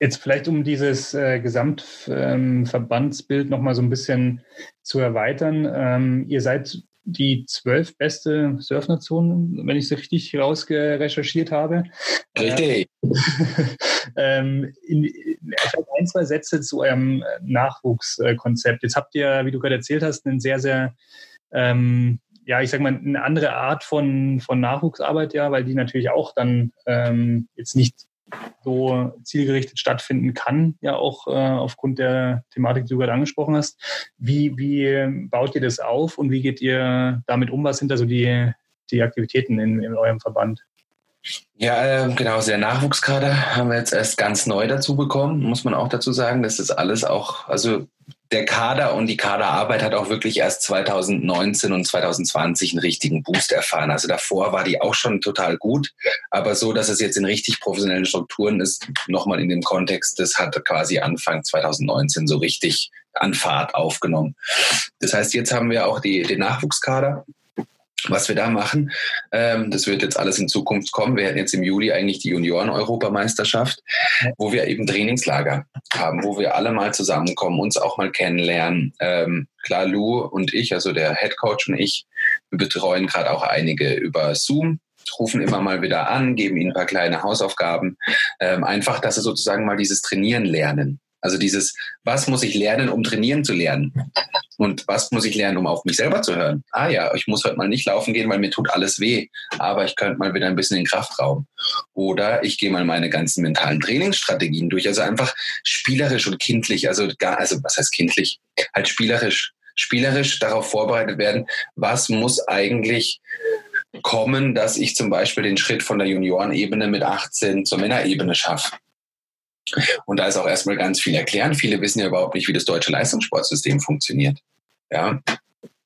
jetzt vielleicht, um dieses äh, Gesamtverbandsbild ähm, nochmal so ein bisschen zu erweitern. Ähm, ihr seid die zwölf beste Surfnation, wenn ich es richtig rausgerecherchiert habe. Richtig. [laughs] ähm, in, habe ein, zwei Sätze zu eurem Nachwuchskonzept. Jetzt habt ihr, wie du gerade erzählt hast, einen sehr, sehr ähm, ja, ich sag mal, eine andere Art von, von Nachwuchsarbeit, ja, weil die natürlich auch dann ähm, jetzt nicht so zielgerichtet stattfinden kann, ja auch äh, aufgrund der Thematik, die du gerade angesprochen hast. Wie, wie baut ihr das auf und wie geht ihr damit um? Was sind da so die, die Aktivitäten in, in eurem Verband? Ja, äh, genau, der Nachwuchskader haben wir jetzt erst ganz neu dazu bekommen, muss man auch dazu sagen. Das ist alles auch, also der Kader und die Kaderarbeit hat auch wirklich erst 2019 und 2020 einen richtigen Boost erfahren. Also davor war die auch schon total gut, aber so, dass es jetzt in richtig professionellen Strukturen ist, nochmal in dem Kontext, das hat quasi Anfang 2019 so richtig an Fahrt aufgenommen. Das heißt, jetzt haben wir auch die, den Nachwuchskader was wir da machen, ähm, das wird jetzt alles in Zukunft kommen. Wir hätten jetzt im Juli eigentlich die Junioren-Europameisterschaft, wo wir eben Trainingslager haben, wo wir alle mal zusammenkommen, uns auch mal kennenlernen. Ähm, klar, Lou und ich, also der Head Coach und ich, wir betreuen gerade auch einige über Zoom, rufen immer mal wieder an, geben ihnen ein paar kleine Hausaufgaben. Ähm, einfach, dass sie sozusagen mal dieses Trainieren lernen. Also dieses, was muss ich lernen, um trainieren zu lernen? Und was muss ich lernen, um auf mich selber zu hören? Ah ja, ich muss heute mal nicht laufen gehen, weil mir tut alles weh. Aber ich könnte mal wieder ein bisschen in Kraftraum. Oder ich gehe mal meine ganzen mentalen Trainingsstrategien durch. Also einfach spielerisch und kindlich. Also gar, also was heißt kindlich? Halt spielerisch. Spielerisch darauf vorbereitet werden, was muss eigentlich kommen, dass ich zum Beispiel den Schritt von der Juniorenebene mit 18 zur Männerebene schaffe. Und da ist auch erstmal ganz viel erklären. Viele wissen ja überhaupt nicht, wie das deutsche Leistungssportsystem funktioniert. Ja.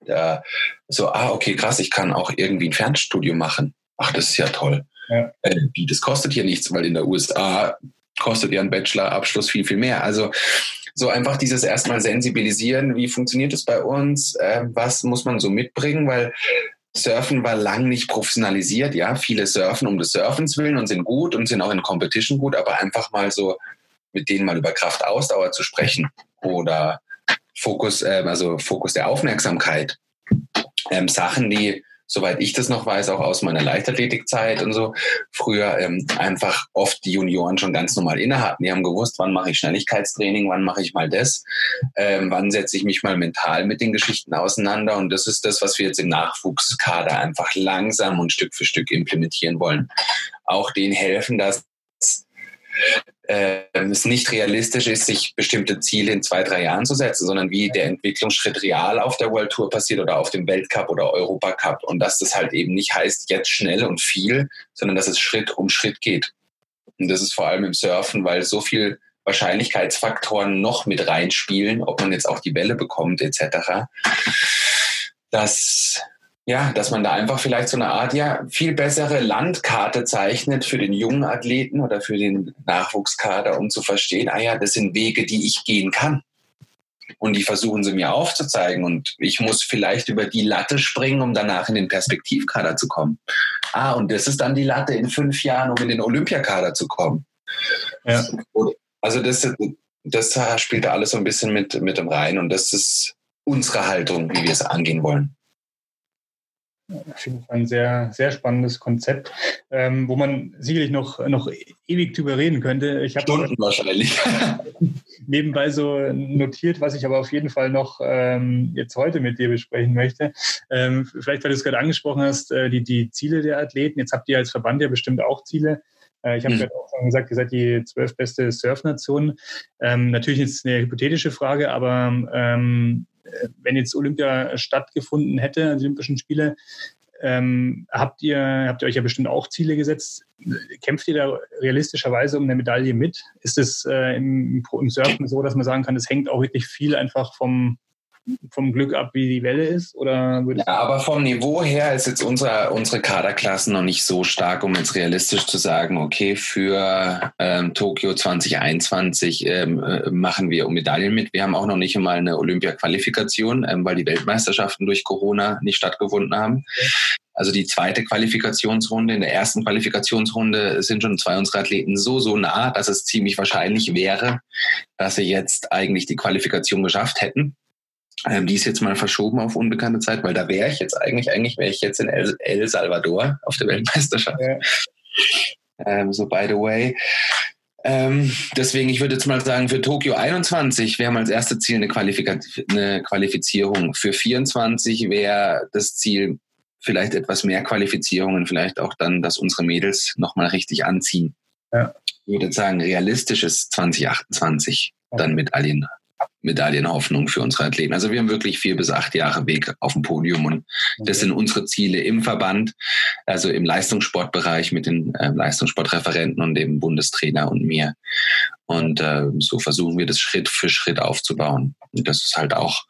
Da, so, ah, okay, krass, ich kann auch irgendwie ein Fernstudium machen. Ach, das ist ja toll. Ja. Äh, das kostet hier nichts, weil in der USA kostet ja ein Bachelorabschluss viel, viel mehr. Also so einfach dieses erstmal sensibilisieren, wie funktioniert es bei uns, äh, was muss man so mitbringen, weil Surfen war lang nicht professionalisiert. Ja, viele surfen um des Surfens willen und sind gut und sind auch in Competition gut, aber einfach mal so mit denen mal über Kraftausdauer zu sprechen oder Fokus, äh, also Fokus der Aufmerksamkeit. Ähm, Sachen, die soweit ich das noch weiß, auch aus meiner Leichtathletikzeit und so, früher ähm, einfach oft die Junioren schon ganz normal inne hatten. Die haben gewusst, wann mache ich Schnelligkeitstraining, wann mache ich mal das, ähm, wann setze ich mich mal mental mit den Geschichten auseinander. Und das ist das, was wir jetzt im Nachwuchskader einfach langsam und Stück für Stück implementieren wollen. Auch denen helfen, dass äh, es nicht realistisch ist, sich bestimmte Ziele in zwei, drei Jahren zu setzen, sondern wie der Entwicklungsschritt real auf der World Tour passiert oder auf dem Weltcup oder Europacup und dass das halt eben nicht heißt, jetzt schnell und viel, sondern dass es Schritt um Schritt geht. Und das ist vor allem im Surfen, weil so viel Wahrscheinlichkeitsfaktoren noch mit reinspielen, ob man jetzt auch die Welle bekommt etc., dass ja, dass man da einfach vielleicht so eine Art, ja, viel bessere Landkarte zeichnet für den jungen Athleten oder für den Nachwuchskader, um zu verstehen, ah ja, das sind Wege, die ich gehen kann. Und die versuchen sie mir aufzuzeigen. Und ich muss vielleicht über die Latte springen, um danach in den Perspektivkader zu kommen. Ah, und das ist dann die Latte in fünf Jahren, um in den Olympiakader zu kommen. Ja. Also das, das spielt da alles so ein bisschen mit, mit dem rein. Und das ist unsere Haltung, wie wir es angehen wollen auf jeden Fall ein sehr, sehr spannendes Konzept, ähm, wo man sicherlich noch, noch ewig drüber reden könnte. Ich Stunden wahrscheinlich. [laughs] nebenbei so notiert, was ich aber auf jeden Fall noch ähm, jetzt heute mit dir besprechen möchte. Ähm, vielleicht, weil du es gerade angesprochen hast, äh, die, die Ziele der Athleten. Jetzt habt ihr als Verband ja bestimmt auch Ziele. Äh, ich habe mhm. ja auch schon gesagt, ihr seid die zwölf beste Surfnation. Ähm, natürlich ist eine hypothetische Frage, aber ähm, wenn jetzt Olympia stattgefunden hätte, die Olympischen Spiele, ähm, habt, ihr, habt ihr euch ja bestimmt auch Ziele gesetzt. Kämpft ihr da realistischerweise um eine Medaille mit? Ist es äh, im, im Surfen so, dass man sagen kann, es hängt auch wirklich viel einfach vom, vom Glück ab, wie die Welle ist? Oder ja, aber vom Niveau her ist jetzt unsere, unsere Kaderklasse noch nicht so stark, um jetzt realistisch zu sagen, okay, für ähm, Tokio 2021 ähm, äh, machen wir um Medaillen mit. Wir haben auch noch nicht einmal eine Olympia-Qualifikation, ähm, weil die Weltmeisterschaften durch Corona nicht stattgefunden haben. Okay. Also die zweite Qualifikationsrunde, in der ersten Qualifikationsrunde sind schon zwei unserer Athleten so, so nah, dass es ziemlich wahrscheinlich wäre, dass sie jetzt eigentlich die Qualifikation geschafft hätten. Ähm, die ist jetzt mal verschoben auf unbekannte Zeit, weil da wäre ich jetzt eigentlich, eigentlich wäre ich jetzt in El, El Salvador auf der Weltmeisterschaft. Ja. Ähm, so by the way. Ähm, deswegen, ich würde jetzt mal sagen, für Tokio 21 wäre mal als erste Ziel eine, Qualifika eine Qualifizierung. Für 24 wäre das Ziel vielleicht etwas mehr Qualifizierungen, vielleicht auch dann, dass unsere Mädels nochmal richtig anziehen. Ja. Ich würde sagen, realistisches 2028 dann Medaillen Medaillenhoffnung für unsere Athleten. Also wir haben wirklich vier bis acht Jahre Weg auf dem Podium und das sind unsere Ziele im Verband, also im Leistungssportbereich mit den äh, Leistungssportreferenten und dem Bundestrainer und mir. Und äh, so versuchen wir das Schritt für Schritt aufzubauen. Und das ist halt auch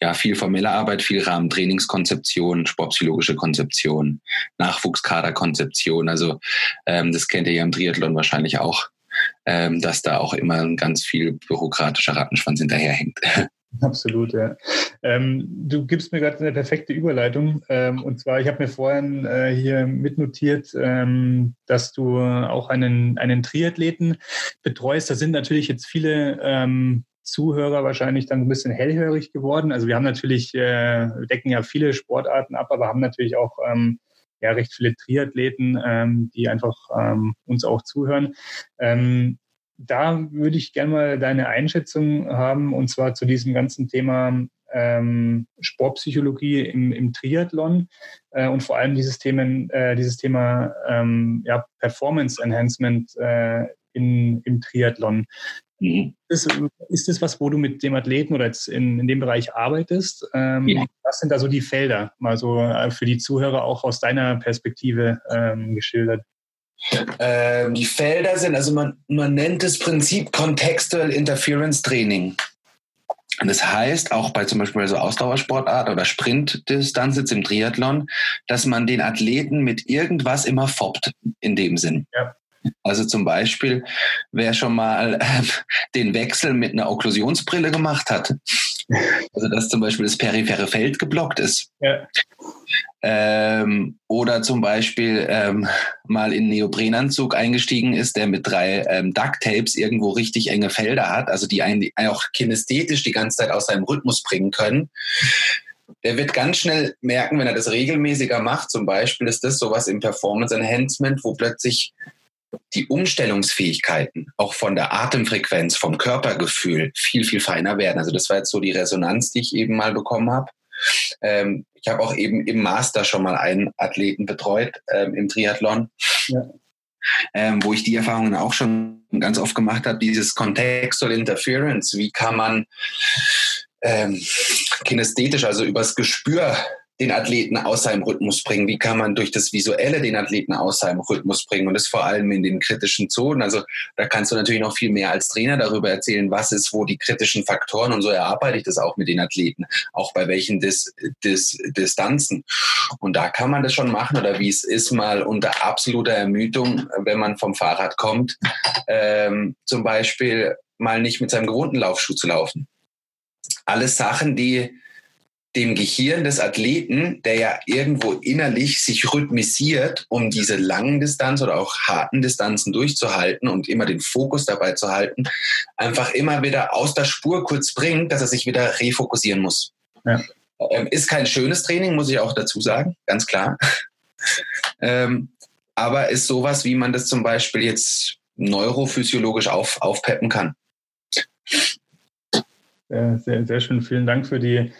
ja viel formelle Arbeit, viel Rahmentrainingskonzeption, sportpsychologische Konzeption, Nachwuchskaderkonzeption. Also ähm, das kennt ihr ja im Triathlon wahrscheinlich auch ähm, dass da auch immer ganz viel bürokratischer Rattenschwanz hinterherhängt. [laughs] Absolut, ja. Ähm, du gibst mir gerade eine perfekte Überleitung. Ähm, und zwar, ich habe mir vorhin äh, hier mitnotiert, ähm, dass du auch einen, einen Triathleten betreust. Da sind natürlich jetzt viele ähm, Zuhörer wahrscheinlich dann ein bisschen hellhörig geworden. Also wir haben natürlich, äh, decken ja viele Sportarten ab, aber haben natürlich auch ähm, ja recht viele Triathleten, ähm, die einfach ähm, uns auch zuhören. Ähm, da würde ich gerne mal deine Einschätzung haben, und zwar zu diesem ganzen Thema ähm, Sportpsychologie im, im Triathlon äh, und vor allem dieses, Themen, äh, dieses Thema ähm, ja, Performance Enhancement äh, in, im Triathlon. Mhm. Ist, ist das was, wo du mit dem Athleten oder jetzt in, in dem Bereich arbeitest? Ähm, ja. Was sind da so die Felder, mal so äh, für die Zuhörer auch aus deiner Perspektive ähm, geschildert? Ähm, die Felder sind, also man, man nennt das Prinzip Contextual Interference Training. Das heißt, auch bei zum Beispiel so Ausdauersportart oder Sprintdistanz jetzt im Triathlon, dass man den Athleten mit irgendwas immer foppt, in dem Sinn. Ja. Also zum Beispiel, wer schon mal äh, den Wechsel mit einer Okklusionsbrille gemacht hat, also dass zum Beispiel das periphere Feld geblockt ist. Ja. Ähm, oder zum Beispiel ähm, mal in einen Neoprenanzug eingestiegen ist, der mit drei ähm, Ducktapes irgendwo richtig enge Felder hat, also die einen auch kinesthetisch die ganze Zeit aus seinem Rhythmus bringen können. Der wird ganz schnell merken, wenn er das regelmäßiger macht, zum Beispiel ist das sowas im Performance Enhancement, wo plötzlich die Umstellungsfähigkeiten auch von der Atemfrequenz, vom Körpergefühl viel, viel feiner werden. Also das war jetzt so die Resonanz, die ich eben mal bekommen habe. Ähm, ich habe auch eben im Master schon mal einen Athleten betreut ähm, im Triathlon. Ja. Ähm, wo ich die Erfahrungen auch schon ganz oft gemacht habe, dieses Contextual Interference, wie kann man ähm, kinesthetisch, also übers Gespür den Athleten aus seinem Rhythmus bringen? Wie kann man durch das Visuelle den Athleten aus seinem Rhythmus bringen? Und das vor allem in den kritischen Zonen. Also da kannst du natürlich noch viel mehr als Trainer darüber erzählen, was ist wo die kritischen Faktoren. Und so erarbeite ich das auch mit den Athleten, auch bei welchen Dis Dis Distanzen. Und da kann man das schon machen oder wie es ist, mal unter absoluter Ermüdung, wenn man vom Fahrrad kommt, ähm, zum Beispiel mal nicht mit seinem gewohnten Laufschuh zu laufen. Alles Sachen, die dem Gehirn des Athleten, der ja irgendwo innerlich sich rhythmisiert, um diese langen Distanz oder auch harten Distanzen durchzuhalten und immer den Fokus dabei zu halten, einfach immer wieder aus der Spur kurz bringt, dass er sich wieder refokussieren muss. Ja. Ähm, ist kein schönes Training, muss ich auch dazu sagen, ganz klar. [laughs] ähm, aber ist sowas, wie man das zum Beispiel jetzt neurophysiologisch auf, aufpeppen kann. Sehr, sehr, schön. Vielen Dank für die,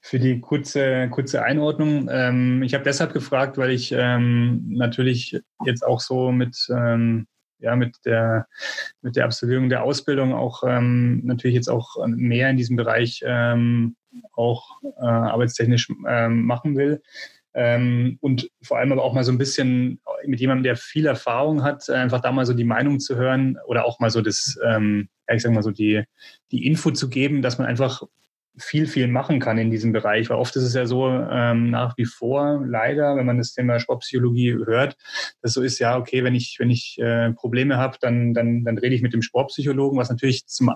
für die kurze, kurze Einordnung. Ähm, ich habe deshalb gefragt, weil ich ähm, natürlich jetzt auch so mit, ähm, ja, mit der, mit der Absolvierung der Ausbildung auch ähm, natürlich jetzt auch mehr in diesem Bereich ähm, auch äh, arbeitstechnisch ähm, machen will. Ähm, und vor allem aber auch mal so ein bisschen mit jemandem, der viel Erfahrung hat, einfach da mal so die Meinung zu hören oder auch mal so das, ähm, ja, ich sag mal so die, die Info zu geben, dass man einfach viel, viel machen kann in diesem Bereich. Weil oft ist es ja so ähm, nach wie vor leider, wenn man das Thema Sportpsychologie hört, dass so ist, ja, okay, wenn ich, wenn ich äh, Probleme habe, dann, dann, dann rede ich mit dem Sportpsychologen, was natürlich zum,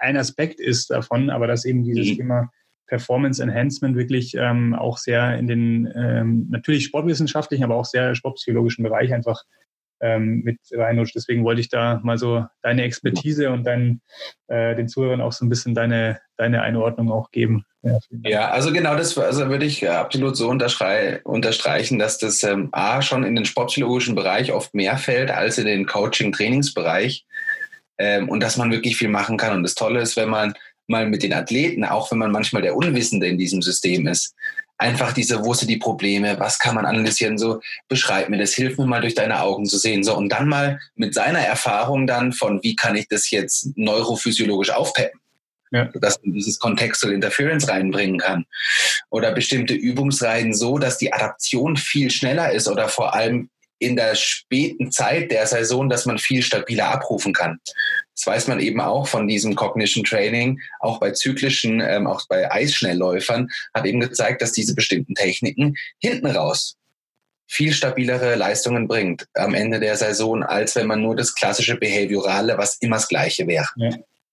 ein Aspekt ist davon, aber dass eben dieses mhm. Thema Performance Enhancement wirklich ähm, auch sehr in den ähm, natürlich sportwissenschaftlichen, aber auch sehr sportpsychologischen Bereich einfach ähm, mit reinrutscht. Deswegen wollte ich da mal so deine Expertise und dein, äh, den Zuhörern auch so ein bisschen deine, deine Einordnung auch geben. Ja, ja also genau das also würde ich absolut so unterstreichen, dass das ähm, A schon in den sportpsychologischen Bereich oft mehr fällt als in den Coaching-Trainingsbereich ähm, und dass man wirklich viel machen kann. Und das Tolle ist, wenn man mal mit den Athleten, auch wenn man manchmal der Unwissende in diesem System ist, einfach diese, wo sind die Probleme, was kann man analysieren, so beschreib mir das, hilf mir mal durch deine Augen zu sehen, so und dann mal mit seiner Erfahrung dann von, wie kann ich das jetzt neurophysiologisch aufpeppen. Ja. dass man dieses Contextual Interference reinbringen kann. Oder bestimmte Übungsreihen so, dass die Adaption viel schneller ist oder vor allem in der späten Zeit der Saison, dass man viel stabiler abrufen kann. Das weiß man eben auch von diesem Cognition Training, auch bei zyklischen, ähm, auch bei Eisschnellläufern, hat eben gezeigt, dass diese bestimmten Techniken hinten raus viel stabilere Leistungen bringt am Ende der Saison, als wenn man nur das klassische Behaviorale, was immer das Gleiche wäre. Ja.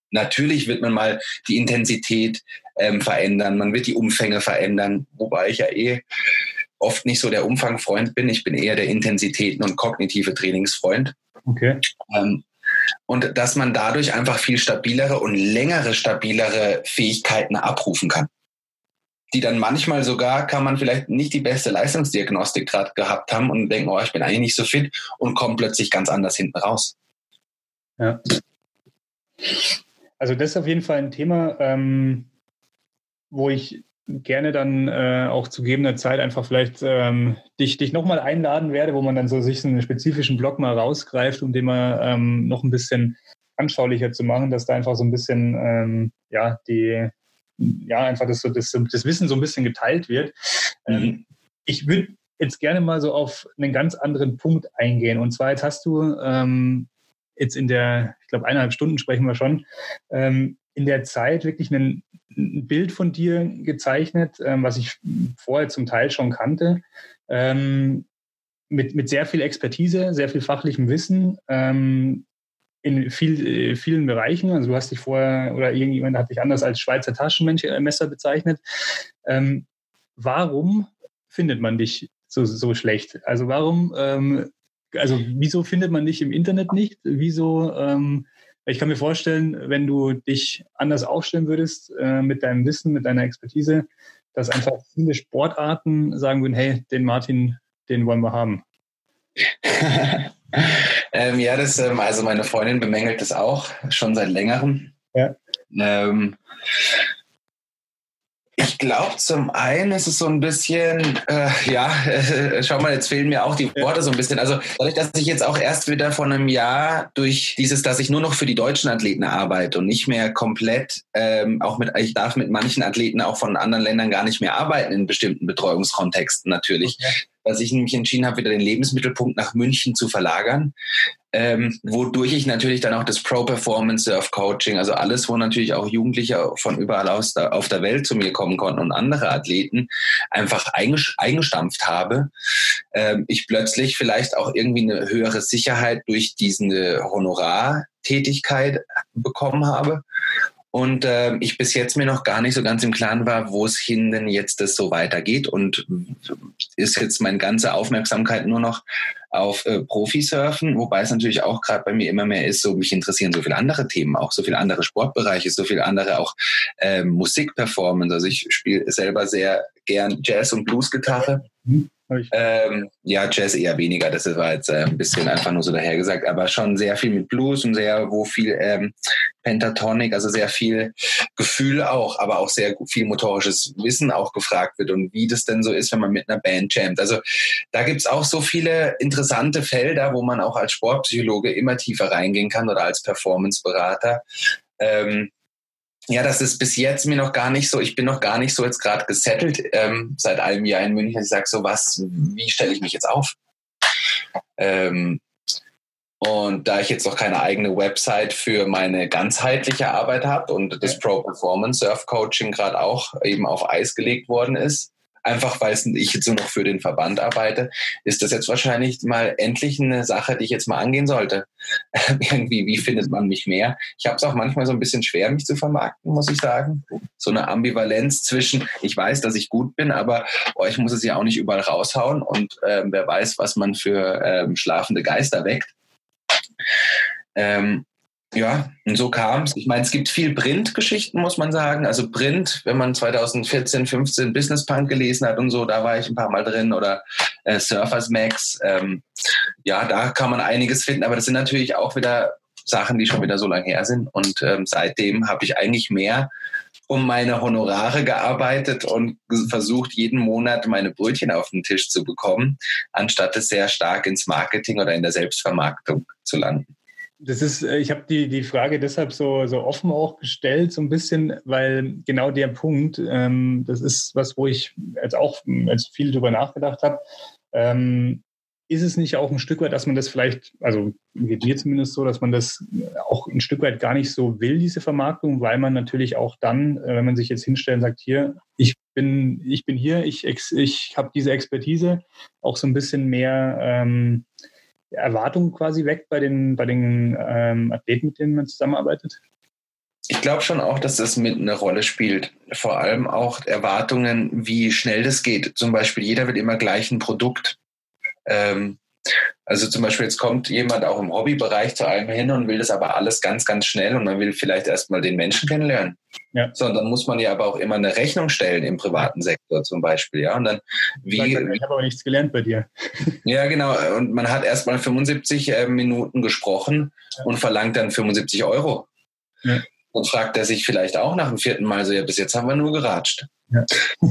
Natürlich wird man mal die Intensität ähm, verändern, man wird die Umfänge verändern, wobei ich ja eh oft nicht so der Umfangfreund bin. Ich bin eher der Intensitäten- und kognitive Trainingsfreund. Okay. Ähm, und dass man dadurch einfach viel stabilere und längere stabilere Fähigkeiten abrufen kann. Die dann manchmal sogar kann man vielleicht nicht die beste Leistungsdiagnostik gerade gehabt haben und denken, oh, ich bin eigentlich nicht so fit und kommen plötzlich ganz anders hinten raus. Ja. Also das ist auf jeden Fall ein Thema, ähm, wo ich gerne dann äh, auch zu gegebener Zeit einfach vielleicht ähm, dich, dich nochmal einladen werde, wo man dann so sich so einen spezifischen Blog mal rausgreift, um den mal ähm, noch ein bisschen anschaulicher zu machen, dass da einfach so ein bisschen, ähm, ja, die, ja, einfach das, das, das Wissen so ein bisschen geteilt wird. Ähm, mhm. ich würde jetzt gerne mal so auf einen ganz anderen Punkt eingehen. Und zwar jetzt hast du ähm, jetzt in der, ich glaube, eineinhalb Stunden sprechen wir schon, ähm, in der Zeit wirklich ein, ein Bild von dir gezeichnet, ähm, was ich vorher zum Teil schon kannte, ähm, mit, mit sehr viel Expertise, sehr viel fachlichem Wissen ähm, in viel, äh, vielen Bereichen. Also du hast dich vorher oder irgendjemand hat dich anders als Schweizer Taschenmesser bezeichnet. Ähm, warum findet man dich so, so schlecht? Also warum, ähm, also wieso findet man dich im Internet nicht? Wieso ähm, ich kann mir vorstellen, wenn du dich anders aufstellen würdest äh, mit deinem Wissen, mit deiner Expertise, dass einfach viele Sportarten sagen würden, hey, den Martin, den wollen wir haben. [laughs] ähm, ja, das, ähm, also meine Freundin bemängelt das auch schon seit längerem. Ja. Ähm, ich glaube, zum einen ist es so ein bisschen, äh, ja, äh, schau mal, jetzt fehlen mir auch die Worte so ein bisschen. Also dadurch, dass ich jetzt auch erst wieder vor einem Jahr durch dieses, dass ich nur noch für die deutschen Athleten arbeite und nicht mehr komplett, ähm, auch mit, ich darf mit manchen Athleten auch von anderen Ländern gar nicht mehr arbeiten in bestimmten Betreuungskontexten natürlich. Okay dass ich mich entschieden habe, wieder den Lebensmittelpunkt nach München zu verlagern, ähm, wodurch ich natürlich dann auch das Pro-Performance Surf Coaching, also alles, wo natürlich auch Jugendliche von überall aus da, auf der Welt zu mir kommen konnten und andere Athleten einfach eingestampft habe, ähm, ich plötzlich vielleicht auch irgendwie eine höhere Sicherheit durch diese Honorartätigkeit bekommen habe und äh, ich bis jetzt mir noch gar nicht so ganz im Klaren war, wo es hin denn jetzt das so weitergeht und ist jetzt meine ganze Aufmerksamkeit nur noch auf äh, Profisurfen, wobei es natürlich auch gerade bei mir immer mehr ist, so mich interessieren so viele andere Themen, auch so viele andere Sportbereiche, so viele andere auch äh, Musikperformance. Also ich spiele selber sehr gern Jazz und Bluesgitarre. Mhm. Ähm, ja, Jazz eher weniger. Das war jetzt äh, ein bisschen einfach nur so dahergesagt, aber schon sehr viel mit Blues und sehr, wo viel ähm, Pentatonic, also sehr viel Gefühl auch, aber auch sehr viel motorisches Wissen auch gefragt wird und wie das denn so ist, wenn man mit einer Band jammt. Also da gibt's auch so viele interessante Felder, wo man auch als Sportpsychologe immer tiefer reingehen kann oder als Performanceberater. Ähm, ja, das ist bis jetzt mir noch gar nicht so, ich bin noch gar nicht so jetzt gerade gesettelt ähm, seit einem Jahr in München. Ich sage so, was, wie stelle ich mich jetzt auf? Ähm, und da ich jetzt noch keine eigene Website für meine ganzheitliche Arbeit habe und das Pro Performance Surf Coaching gerade auch eben auf Eis gelegt worden ist, einfach weil ich jetzt nur noch für den Verband arbeite, ist das jetzt wahrscheinlich mal endlich eine Sache, die ich jetzt mal angehen sollte. [laughs] Irgendwie, wie findet man mich mehr? Ich habe es auch manchmal so ein bisschen schwer, mich zu vermarkten, muss ich sagen. So eine Ambivalenz zwischen, ich weiß, dass ich gut bin, aber oh, ich muss es ja auch nicht überall raushauen und äh, wer weiß, was man für ähm, schlafende Geister weckt. Ähm, ja, und so kam es. Ich meine, es gibt viel Print-Geschichten, muss man sagen. Also Print, wenn man 2014, 15 Business Punk gelesen hat und so, da war ich ein paar Mal drin oder äh, Surfers Max. Ähm, ja, da kann man einiges finden, aber das sind natürlich auch wieder Sachen, die schon wieder so lange her sind. Und ähm, seitdem habe ich eigentlich mehr um meine Honorare gearbeitet und versucht, jeden Monat meine Brötchen auf den Tisch zu bekommen, anstatt es sehr stark ins Marketing oder in der Selbstvermarktung zu landen. Das ist, äh, ich habe die, die Frage deshalb so, so offen auch gestellt, so ein bisschen, weil genau der Punkt, ähm, das ist was, wo ich jetzt auch jetzt viel drüber nachgedacht habe. Ähm, ist es nicht auch ein Stück weit, dass man das vielleicht, also geht mir zumindest so, dass man das auch ein Stück weit gar nicht so will, diese Vermarktung, weil man natürlich auch dann, äh, wenn man sich jetzt hinstellt und sagt, hier, ich bin, ich bin hier, ich, ich habe diese Expertise, auch so ein bisschen mehr ähm, Erwartungen quasi weg bei den, bei den ähm, Athleten, mit denen man zusammenarbeitet? Ich glaube schon auch, dass das mit eine Rolle spielt. Vor allem auch Erwartungen, wie schnell das geht. Zum Beispiel, jeder will immer gleich ein Produkt. Ähm, also zum Beispiel, jetzt kommt jemand auch im Hobbybereich zu einem hin und will das aber alles ganz, ganz schnell und man will vielleicht erstmal den Menschen kennenlernen. Ja. So, und dann muss man ja aber auch immer eine Rechnung stellen im privaten Sektor zum Beispiel. Ja, und dann wie. Ich, ich habe aber nichts gelernt bei dir. [laughs] Ja, genau. Und man hat erstmal 75 äh, Minuten gesprochen ja. und verlangt dann 75 Euro. Ja. Und fragt er sich vielleicht auch nach dem vierten Mal so, ja, bis jetzt haben wir nur geratscht. Ja. [laughs]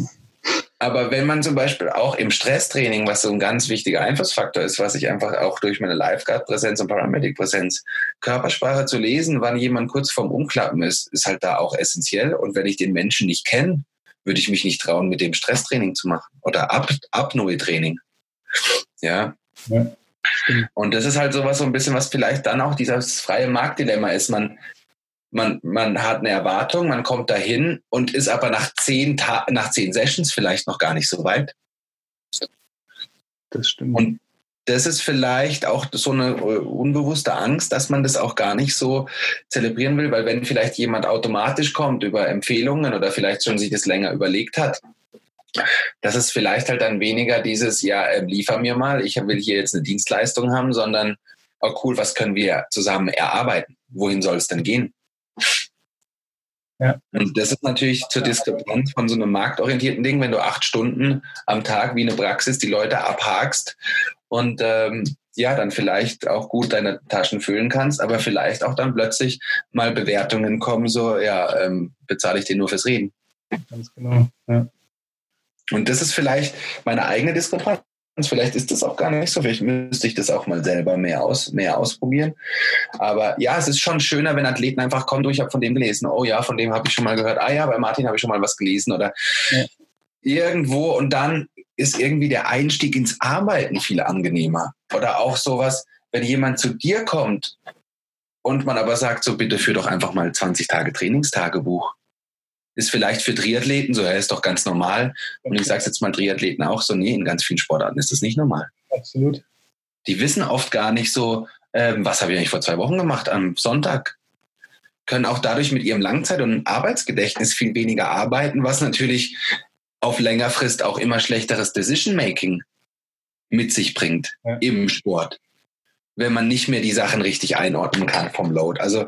Aber wenn man zum Beispiel auch im Stresstraining, was so ein ganz wichtiger Einflussfaktor ist, was ich einfach auch durch meine Lifeguard-Präsenz und Paramedic-Präsenz, Körpersprache zu lesen, wann jemand kurz vorm Umklappen ist, ist halt da auch essentiell. Und wenn ich den Menschen nicht kenne, würde ich mich nicht trauen, mit dem Stresstraining zu machen oder Ap Apnoe-Training. Ja. ja. Und das ist halt sowas so ein bisschen, was vielleicht dann auch dieses freie Marktdilemma ist. Man man, man hat eine Erwartung, man kommt dahin und ist aber nach zehn, Ta nach zehn Sessions vielleicht noch gar nicht so weit. Das stimmt. Und das ist vielleicht auch so eine äh, unbewusste Angst, dass man das auch gar nicht so zelebrieren will, weil wenn vielleicht jemand automatisch kommt über Empfehlungen oder vielleicht schon sich das länger überlegt hat, das ist vielleicht halt dann weniger dieses, ja, äh, liefer mir mal, ich will hier jetzt eine Dienstleistung haben, sondern, oh cool, was können wir zusammen erarbeiten? Wohin soll es denn gehen? Ja. Und das ist natürlich zur Diskrepanz von so einem marktorientierten Ding, wenn du acht Stunden am Tag wie eine Praxis die Leute abhakst und ähm, ja, dann vielleicht auch gut deine Taschen füllen kannst, aber vielleicht auch dann plötzlich mal Bewertungen kommen, so, ja, ähm, bezahle ich dir nur fürs Reden. Ganz genau. Ja. Und das ist vielleicht meine eigene Diskrepanz. Vielleicht ist das auch gar nicht so. Vielleicht müsste ich das auch mal selber mehr, aus, mehr ausprobieren. Aber ja, es ist schon schöner, wenn Athleten einfach kommen, du, ich habe von dem gelesen. Oh ja, von dem habe ich schon mal gehört. Ah ja, bei Martin habe ich schon mal was gelesen. Oder ja. irgendwo. Und dann ist irgendwie der Einstieg ins Arbeiten viel angenehmer. Oder auch sowas, wenn jemand zu dir kommt und man aber sagt, so bitte führ doch einfach mal 20 Tage Trainingstagebuch ist vielleicht für Triathleten so, er ist doch ganz normal. Und ich sage es jetzt mal Triathleten auch so, nee, in ganz vielen Sportarten ist das nicht normal. Absolut. Die wissen oft gar nicht so, ähm, was habe ich eigentlich vor zwei Wochen gemacht am Sonntag. Können auch dadurch mit ihrem Langzeit- und Arbeitsgedächtnis viel weniger arbeiten, was natürlich auf länger Frist auch immer schlechteres Decision-Making mit sich bringt ja. im Sport. Wenn man nicht mehr die Sachen richtig einordnen kann vom Load. Also,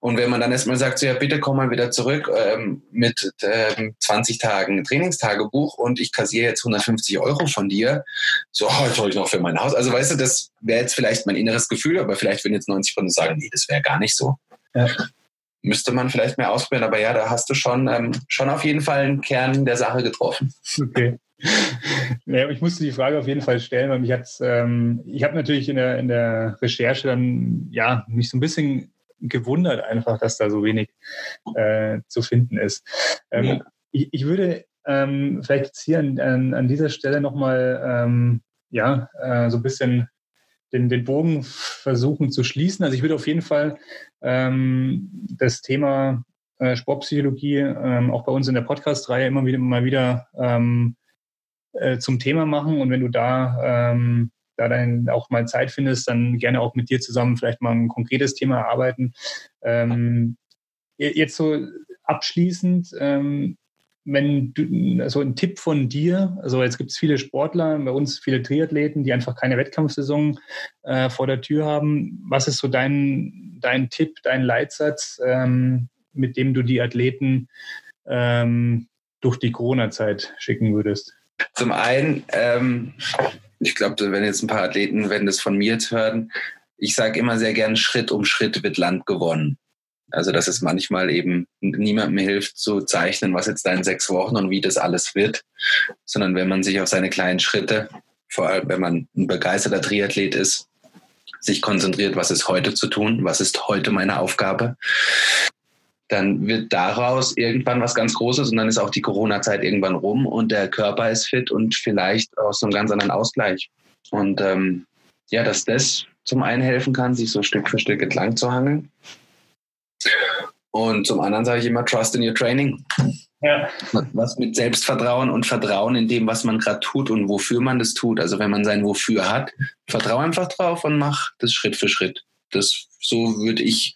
und wenn man dann erstmal sagt, so, ja, bitte komm mal wieder zurück ähm, mit ähm, 20 Tagen Trainingstagebuch und ich kassiere jetzt 150 Euro von dir, so, oh, jetzt hol ich noch für mein Haus. Also, weißt du, das wäre jetzt vielleicht mein inneres Gefühl, aber vielleicht würden jetzt 90 Prozent sagen, nee, das wäre gar nicht so. Ja. Müsste man vielleicht mehr ausprobieren, aber ja, da hast du schon, ähm, schon auf jeden Fall einen Kern der Sache getroffen. Okay. Ja, ich musste die Frage auf jeden Fall stellen, weil mich hat's, ähm, ich habe natürlich in der, in der Recherche dann ja mich so ein bisschen gewundert einfach, dass da so wenig äh, zu finden ist. Ähm, ja. ich, ich, würde ähm, vielleicht jetzt hier an, an, an dieser Stelle nochmal ähm, ja, äh, so ein bisschen den, den Bogen versuchen zu schließen. Also ich würde auf jeden Fall ähm, das Thema äh, Sportpsychologie ähm, auch bei uns in der Podcast-Reihe immer wieder mal wieder ähm, äh, zum Thema machen. Und wenn du da, ähm, da dann auch mal Zeit findest, dann gerne auch mit dir zusammen vielleicht mal ein konkretes Thema erarbeiten. Ähm, jetzt so abschließend, ähm, wenn du so ein Tipp von dir, also jetzt gibt es viele Sportler, bei uns viele Triathleten, die einfach keine Wettkampfsaison äh, vor der Tür haben. Was ist so dein, dein Tipp, dein Leitsatz, ähm, mit dem du die Athleten ähm, durch die Corona-Zeit schicken würdest? Zum einen, ähm, ich glaube, wenn jetzt ein paar Athleten, wenn das von mir jetzt hören, ich sage immer sehr gern, Schritt um Schritt wird Land gewonnen. Also, dass es manchmal eben niemandem hilft zu zeichnen, was jetzt da in sechs Wochen und wie das alles wird, sondern wenn man sich auf seine kleinen Schritte, vor allem wenn man ein begeisterter Triathlet ist, sich konzentriert, was ist heute zu tun, was ist heute meine Aufgabe, dann wird daraus irgendwann was ganz Großes und dann ist auch die Corona-Zeit irgendwann rum und der Körper ist fit und vielleicht aus so einem ganz anderen Ausgleich. Und ähm, ja, dass das zum einen helfen kann, sich so Stück für Stück entlang zu hangeln. Und zum anderen sage ich immer, trust in your training. Ja. Was mit Selbstvertrauen und Vertrauen in dem, was man gerade tut und wofür man das tut. Also wenn man sein Wofür hat, vertraue einfach drauf und mach das Schritt für Schritt. Das so würde ich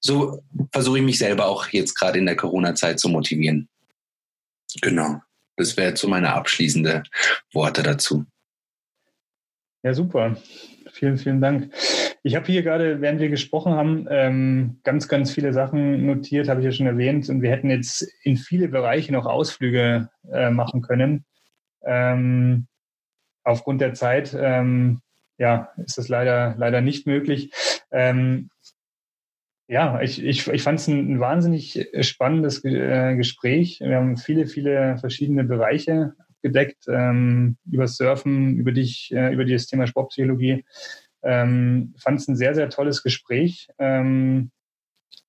so versuche ich mich selber auch jetzt gerade in der Corona-Zeit zu motivieren. Genau. Das wäre so meine abschließende Worte dazu. Ja, super. Vielen, vielen Dank. Ich habe hier gerade, während wir gesprochen haben, ähm, ganz, ganz viele Sachen notiert, habe ich ja schon erwähnt. Und wir hätten jetzt in viele Bereiche noch Ausflüge äh, machen können. Ähm, aufgrund der Zeit ähm, ja, ist das leider, leider nicht möglich. Ja, ich, ich, ich fand es ein, ein, wahnsinnig äh, spannendes äh, Gespräch. Wir haben viele, viele verschiedene Bereiche abgedeckt, ähm, über Surfen, über dich, äh, über das Thema Sportpsychologie. Ähm, fand es ein sehr, sehr tolles Gespräch. Ähm,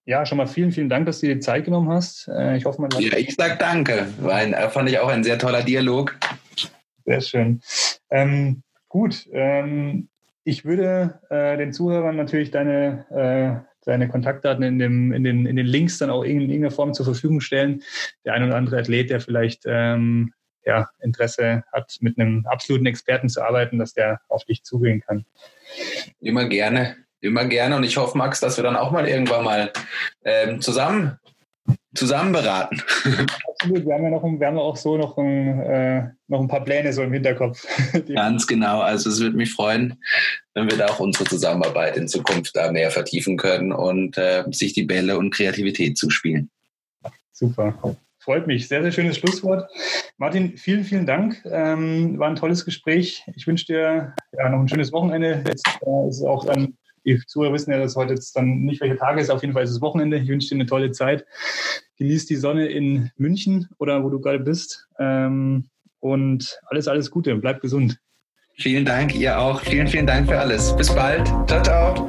ja, schon mal vielen, vielen Dank, dass du dir die Zeit genommen hast. Äh, ich hoffe, man Ja, ich sag danke. War ein, fand ich auch ein sehr toller Dialog. Sehr schön. Ähm, gut, ähm, ich würde äh, den Zuhörern natürlich deine äh, seine Kontaktdaten in, dem, in, den, in den Links dann auch in irgendeiner Form zur Verfügung stellen. Der ein oder andere Athlet, der vielleicht ähm, ja, Interesse hat, mit einem absoluten Experten zu arbeiten, dass der auf dich zugehen kann. Immer gerne, immer gerne. Und ich hoffe, Max, dass wir dann auch mal irgendwann mal ähm, zusammen zusammen beraten. Absolut, wir haben ja noch, wir haben auch so noch ein, äh, noch ein paar Pläne so im Hinterkopf. [laughs] Ganz genau, also es würde mich freuen, wenn wir da auch unsere Zusammenarbeit in Zukunft da mehr vertiefen können und äh, sich die Bälle und Kreativität zuspielen. Super. Freut mich. Sehr, sehr schönes Schlusswort. Martin, vielen, vielen Dank. Ähm, war ein tolles Gespräch. Ich wünsche dir ja, noch ein schönes Wochenende. Jetzt äh, ist es auch dann die Zuhörer wissen ja, dass heute jetzt dann nicht welcher Tag ist. Auf jeden Fall ist es Wochenende. Ich wünsche dir eine tolle Zeit. Genieß die Sonne in München oder wo du gerade bist. Ähm, und alles, alles Gute. Bleib gesund. Vielen Dank, ihr auch. Vielen, vielen Dank für alles. Bis bald. Ciao, ciao.